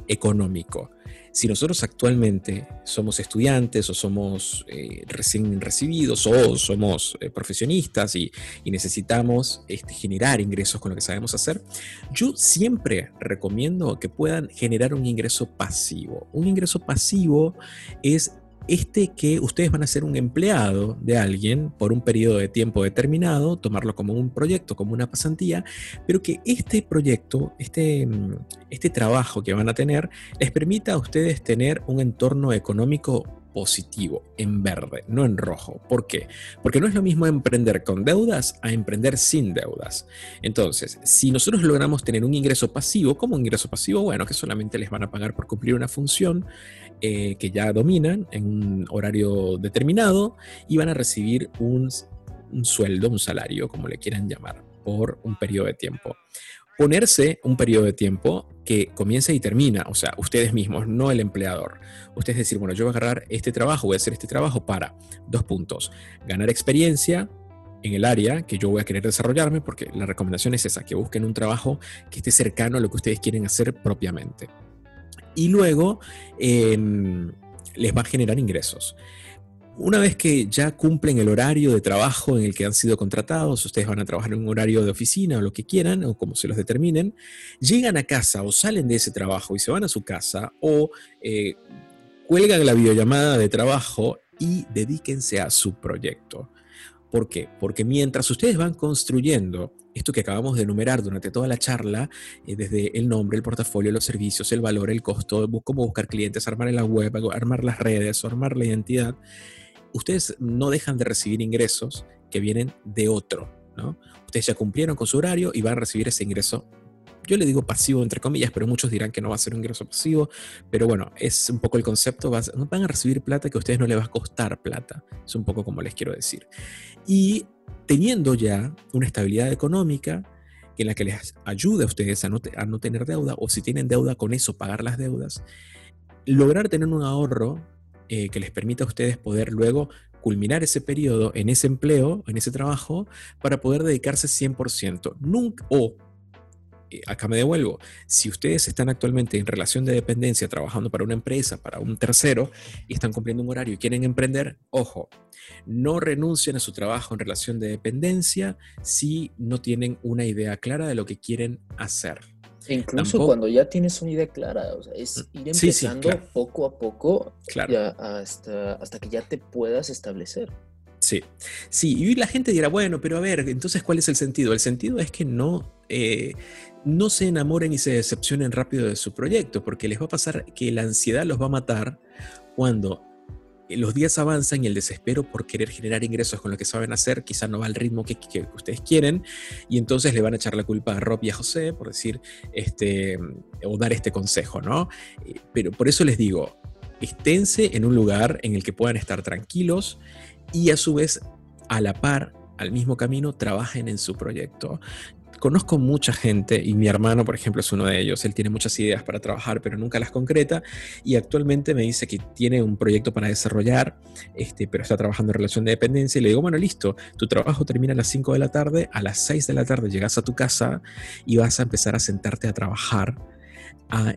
económico. Si nosotros actualmente somos estudiantes o somos eh, recién recibidos o somos eh, profesionistas y, necesitamos este, generar ingresos con lo que sabemos hacer, yo siempre recomiendo que puedan generar un ingreso pasivo. Un ingreso pasivo es este que ustedes van a ser un empleado de alguien por un periodo de tiempo determinado, tomarlo como un proyecto, como una pasantía, pero que este proyecto, este, mm, este trabajo que van a tener, les permita a ustedes tener un entorno económico positivo, en verde, no en rojo. ¿Por qué? Porque no es lo mismo emprender con deudas a emprender sin deudas. Entonces, si nosotros logramos tener un ingreso pasivo, como un ingreso pasivo, bueno, que solamente les van a pagar por cumplir una función, eh, que ya dominan en un horario determinado y van a recibir un, sueldo, un salario, como le quieran llamar, por un periodo de tiempo. Ponerse un periodo de tiempo que comienza y termina, o sea, ustedes mismos, no el empleador. Ustedes decir, bueno, yo voy a agarrar este trabajo, voy a hacer este trabajo para, dos puntos, ganar experiencia, en el área que yo voy a querer desarrollarme, porque la recomendación es esa, que busquen un trabajo que esté cercano a lo que ustedes quieren hacer propiamente. Y luego em, les va a generar ingresos. Una vez que ya cumplen el horario de trabajo en el que han sido contratados, ustedes van a trabajar en un horario de oficina o lo que quieran, o como se los determinen, llegan a casa o salen de ese trabajo y se van a su casa o eh, cuelgan la videollamada de trabajo y dedíquense a su proyecto. ¿Por qué? Porque mientras ustedes van construyendo esto que acabamos de enumerar durante toda la charla, eh, desde el nombre, el portafolio, los servicios, el valor, el costo, cómo buscar clientes, armar la web, armar las redes, armar la identidad, ustedes no dejan de recibir ingresos que vienen de otro, ¿no? Ustedes ya cumplieron con su horario y van a recibir ese ingreso. Yo le digo pasivo entre comillas, pero muchos dirán que no va a ser un ingreso pasivo, pero bueno, es un poco el concepto, van a recibir plata que a ustedes no les va a costar plata, es un poco como les quiero decir. Y teniendo ya una estabilidad económica, en la que les ayude a ustedes a no, a no, tener deuda o si tienen deuda con eso pagar las deudas, lograr tener un ahorro eh, que les permita a ustedes poder luego culminar ese periodo en ese empleo, en ese trabajo, para poder dedicarse 100%. Nunca, o, eh, acá me devuelvo, si ustedes están actualmente en relación de dependencia trabajando para una empresa, para un tercero, y están cumpliendo un horario y quieren emprender, ojo, no renuncien a su trabajo en relación de dependencia si no tienen una idea clara de lo que quieren hacer. Incluso cuando ya tienes una idea clara, es mm, ir empezando poco a poco hasta, hasta que ya te puedas establecer. Sí, sí, y la gente dirá, bueno, pero a ver, entonces, ¿cuál es el sentido? El sentido es que no, eh, no se enamoren y se decepcionen rápido de su proyecto, porque les va a pasar que la ansiedad los va a matar cuando los días avanzan y el desespero por querer generar ingresos con lo que saben hacer quizá no va al ritmo que, ustedes quieren y entonces le van a echar la culpa a Rob y a José por decir este o dar este consejo, ¿no? Eh, pero por eso les digo, esténse en un lugar en el que puedan estar tranquilos y a su vez a la par al mismo camino, trabajen en su proyecto conozco mucha gente y mi hermano, por ejemplo, es uno de ellos. Él tiene muchas ideas para trabajar, pero nunca las concreta. Y actualmente me dice que tiene un proyecto para desarrollar, este, pero está trabajando en relación de dependencia. Y le digo, bueno, listo, tu trabajo termina a las 5 de la tarde, a las 6 de la tarde llegas a tu casa y vas a empezar a sentarte a trabajar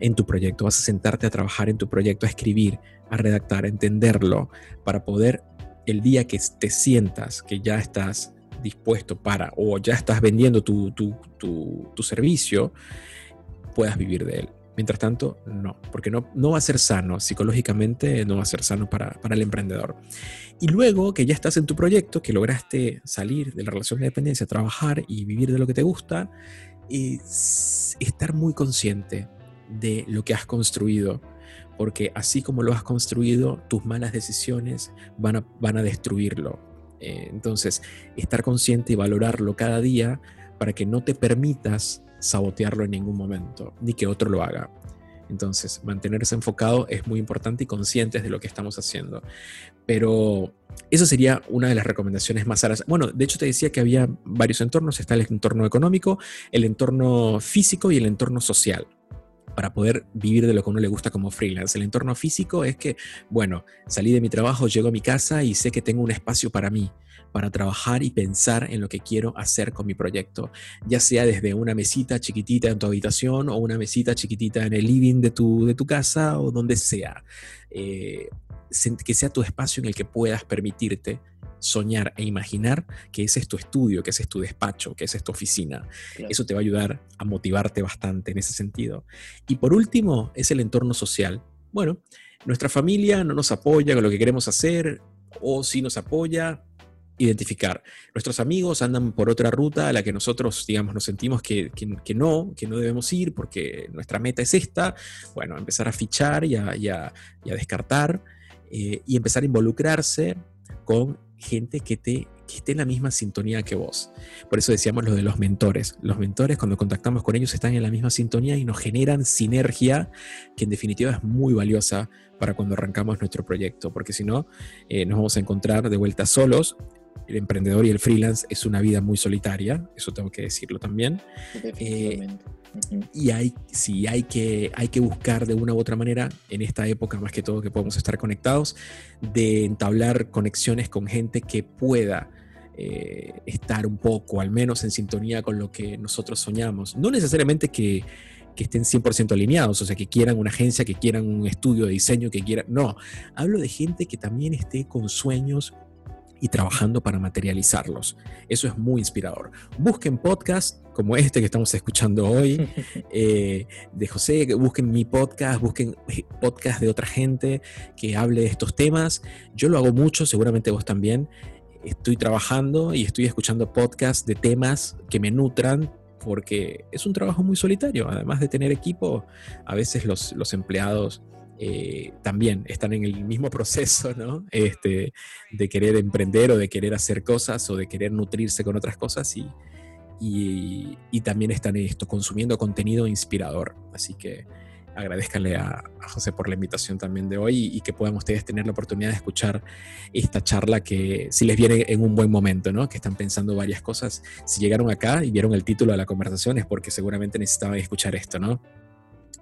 en tu proyecto, vas a sentarte a trabajar en tu proyecto, a escribir, a redactar, a entenderlo, para poder el día que te sientas, que ya estás dispuesto para, o ya estás vendiendo tu, servicio, puedas vivir de él. Mientras tanto, no, porque no, no va a ser sano, psicológicamente no va a ser sano para, el emprendedor. Y luego que ya estás en tu proyecto, que lograste salir de la relación de dependencia, trabajar y vivir de lo que te gusta, es estar muy consciente de lo que has construido, porque así como lo has construido, tus malas decisiones van a, van a destruirlo. Eh, entonces, estar consciente y valorarlo cada día para que no te permitas sabotearlo en ningún momento, ni que otro lo haga. Entonces, mantenerse enfocado es muy importante y conscientes de lo que estamos haciendo. Pero eso sería una de las recomendaciones más aras. Bueno, de hecho te decía que había varios entornos. Está el entorno económico, el entorno físico y el entorno social para poder vivir de lo que a uno le gusta como freelance. El entorno físico es que, bueno, salí de mi trabajo, llego a mi casa y sé que tengo un espacio para mí, para trabajar y pensar en lo que quiero hacer con mi proyecto, ya sea desde una mesita chiquitita en tu habitación o una mesita chiquitita en el living de tu, de tu casa o donde sea. Eh, que sea tu espacio en el que puedas permitirte soñar e imaginar que ese es tu estudio, que ese es tu despacho, que esa es tu oficina. Eso te va a ayudar a motivarte bastante en ese sentido. Y por último, es el entorno social. Bueno, nuestra familia no nos apoya con lo que queremos hacer o si nos apoya, identificar. Nuestros amigos andan por otra ruta a la que nosotros, digamos, nos sentimos que, no, que no debemos ir porque nuestra meta es esta. Bueno, empezar a fichar y a, descartar eh, y empezar a involucrarse con gente que, te, que esté en la misma sintonía que vos. Por eso decíamos lo de los mentores. Los mentores, cuando contactamos con ellos, están en la misma sintonía y nos generan sinergia que en definitiva es muy valiosa para cuando arrancamos nuestro proyecto, porque si no, eh, nos vamos a encontrar de vuelta solos el emprendedor y el freelance es una vida muy solitaria, eso tengo que decirlo también. Eh, y hay, sí, hay que, hay que buscar de una u otra manera, en esta época más que todo que podemos estar conectados, de entablar conexiones con gente que pueda eh, estar un poco, al menos en sintonía con lo que nosotros soñamos. No necesariamente que, que estén 100% alineados, o sea, que quieran una agencia, que quieran un estudio de diseño, que quieran... No, hablo de gente que también esté con sueños y trabajando para materializarlos. Eso es muy inspirador. Busquen podcasts como este que estamos escuchando hoy eh, de José, busquen mi podcast, busquen podcast de otra gente que hable de estos temas. Yo lo hago mucho, seguramente vos también. Estoy trabajando y estoy escuchando podcasts de temas que me nutran porque es un trabajo muy solitario. Además de tener equipo, a veces los, los empleados eh, también están en el mismo proceso, ¿no? Este, de querer emprender o de querer hacer cosas o de querer nutrirse con otras cosas y, y, también están esto, consumiendo contenido inspirador. Así que agradezcanle a, José por la invitación también de hoy y, que puedan ustedes tener la oportunidad de escuchar esta charla que si les viene en un buen momento, ¿no? Que están pensando varias cosas. Si llegaron acá y vieron el título de la conversación es porque seguramente necesitaban escuchar esto, ¿no?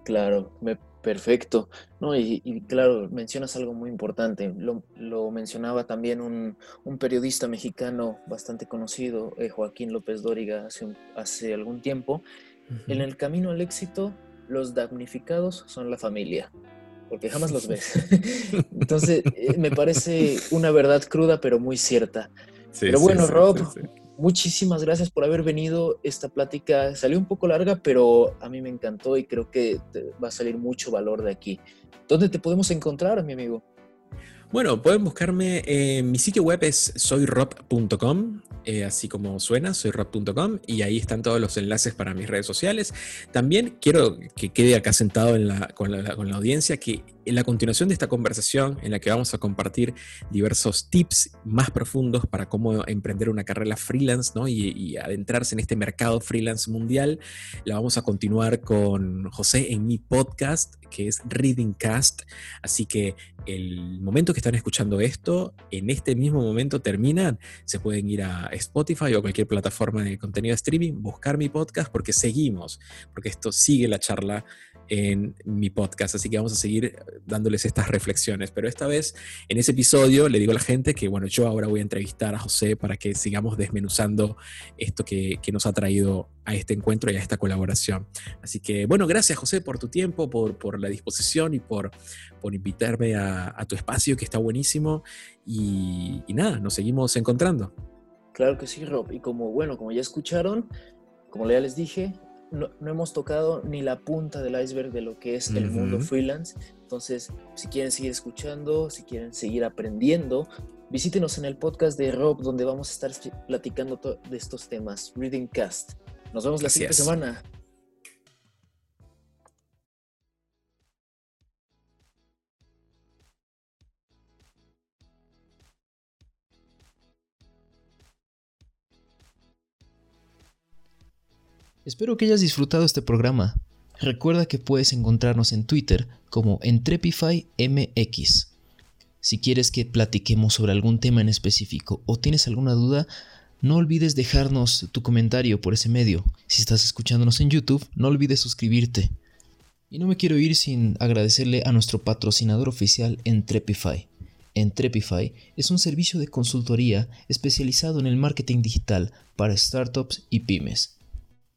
Claro, me Perfecto. No, y, claro, mencionas algo muy importante. Lo, mencionaba también un, periodista mexicano bastante conocido, eh, Joaquín López Dóriga, hace, hace algún tiempo. En el camino al éxito, los damnificados son la familia, porque jamás los ves. Entonces, eh, me parece una verdad cruda, pero muy cierta. pero bueno, Rob, muchísimas gracias por haber venido. Esta plática salió un poco larga, pero a mí me encantó y creo que va a salir mucho valor de aquí. ¿Dónde te podemos encontrar, mi amigo? Bueno, pueden buscarme mi sitio web es soyrob.com, eh, así como suena, soyrob.com, y ahí están todos los enlaces para mis redes sociales. También quiero que quede acá sentado con, la, con la audiencia que en la continuación de esta conversación, en la que vamos a compartir diversos tips más profundos para cómo emprender una carrera freelance y, adentrarse en este mercado freelance mundial, la vamos a continuar con José en mi podcast, que es Reading Cast. Así que el momento que están escuchando esto, en este mismo momento terminan, se pueden ir a Spotify o cualquier plataforma de contenido streaming, buscar mi podcast, porque seguimos, porque esto sigue la charla en mi podcast, así que vamos a seguir dándoles estas reflexiones. Pero esta vez, en ese episodio, le digo a la gente que, bueno, yo ahora voy a entrevistar a José para que sigamos desmenuzando esto que, nos ha traído a este encuentro y a esta colaboración. Así que, bueno, gracias José por tu tiempo, por, por la disposición y por, por invitarme a, tu espacio, que está buenísimo. Y, y nada, nos seguimos encontrando. Claro que sí, Rob. Y como, bueno, como ya escucharon, como ya les dije, no, hemos tocado ni la punta del iceberg de lo que es el mundo freelance. Entonces, si quieren seguir escuchando, si quieren seguir aprendiendo, visítenos en el podcast de Rob, donde vamos a estar platicando de estos temas. Reading Cast. Nos vemos la siguiente semana. Espero que hayas disfrutado este programa. Recuerda que puedes encontrarnos en Twitter como EntrepifyMX. Si quieres que platiquemos sobre algún tema en específico o tienes alguna duda, no olvides dejarnos tu comentario por ese medio. Si estás escuchándonos en YouTube, no olvides suscribirte. Y no me quiero ir sin agradecerle a nuestro patrocinador oficial Entrepify. Entrepify es un servicio de consultoría especializado en el marketing digital para startups y pymes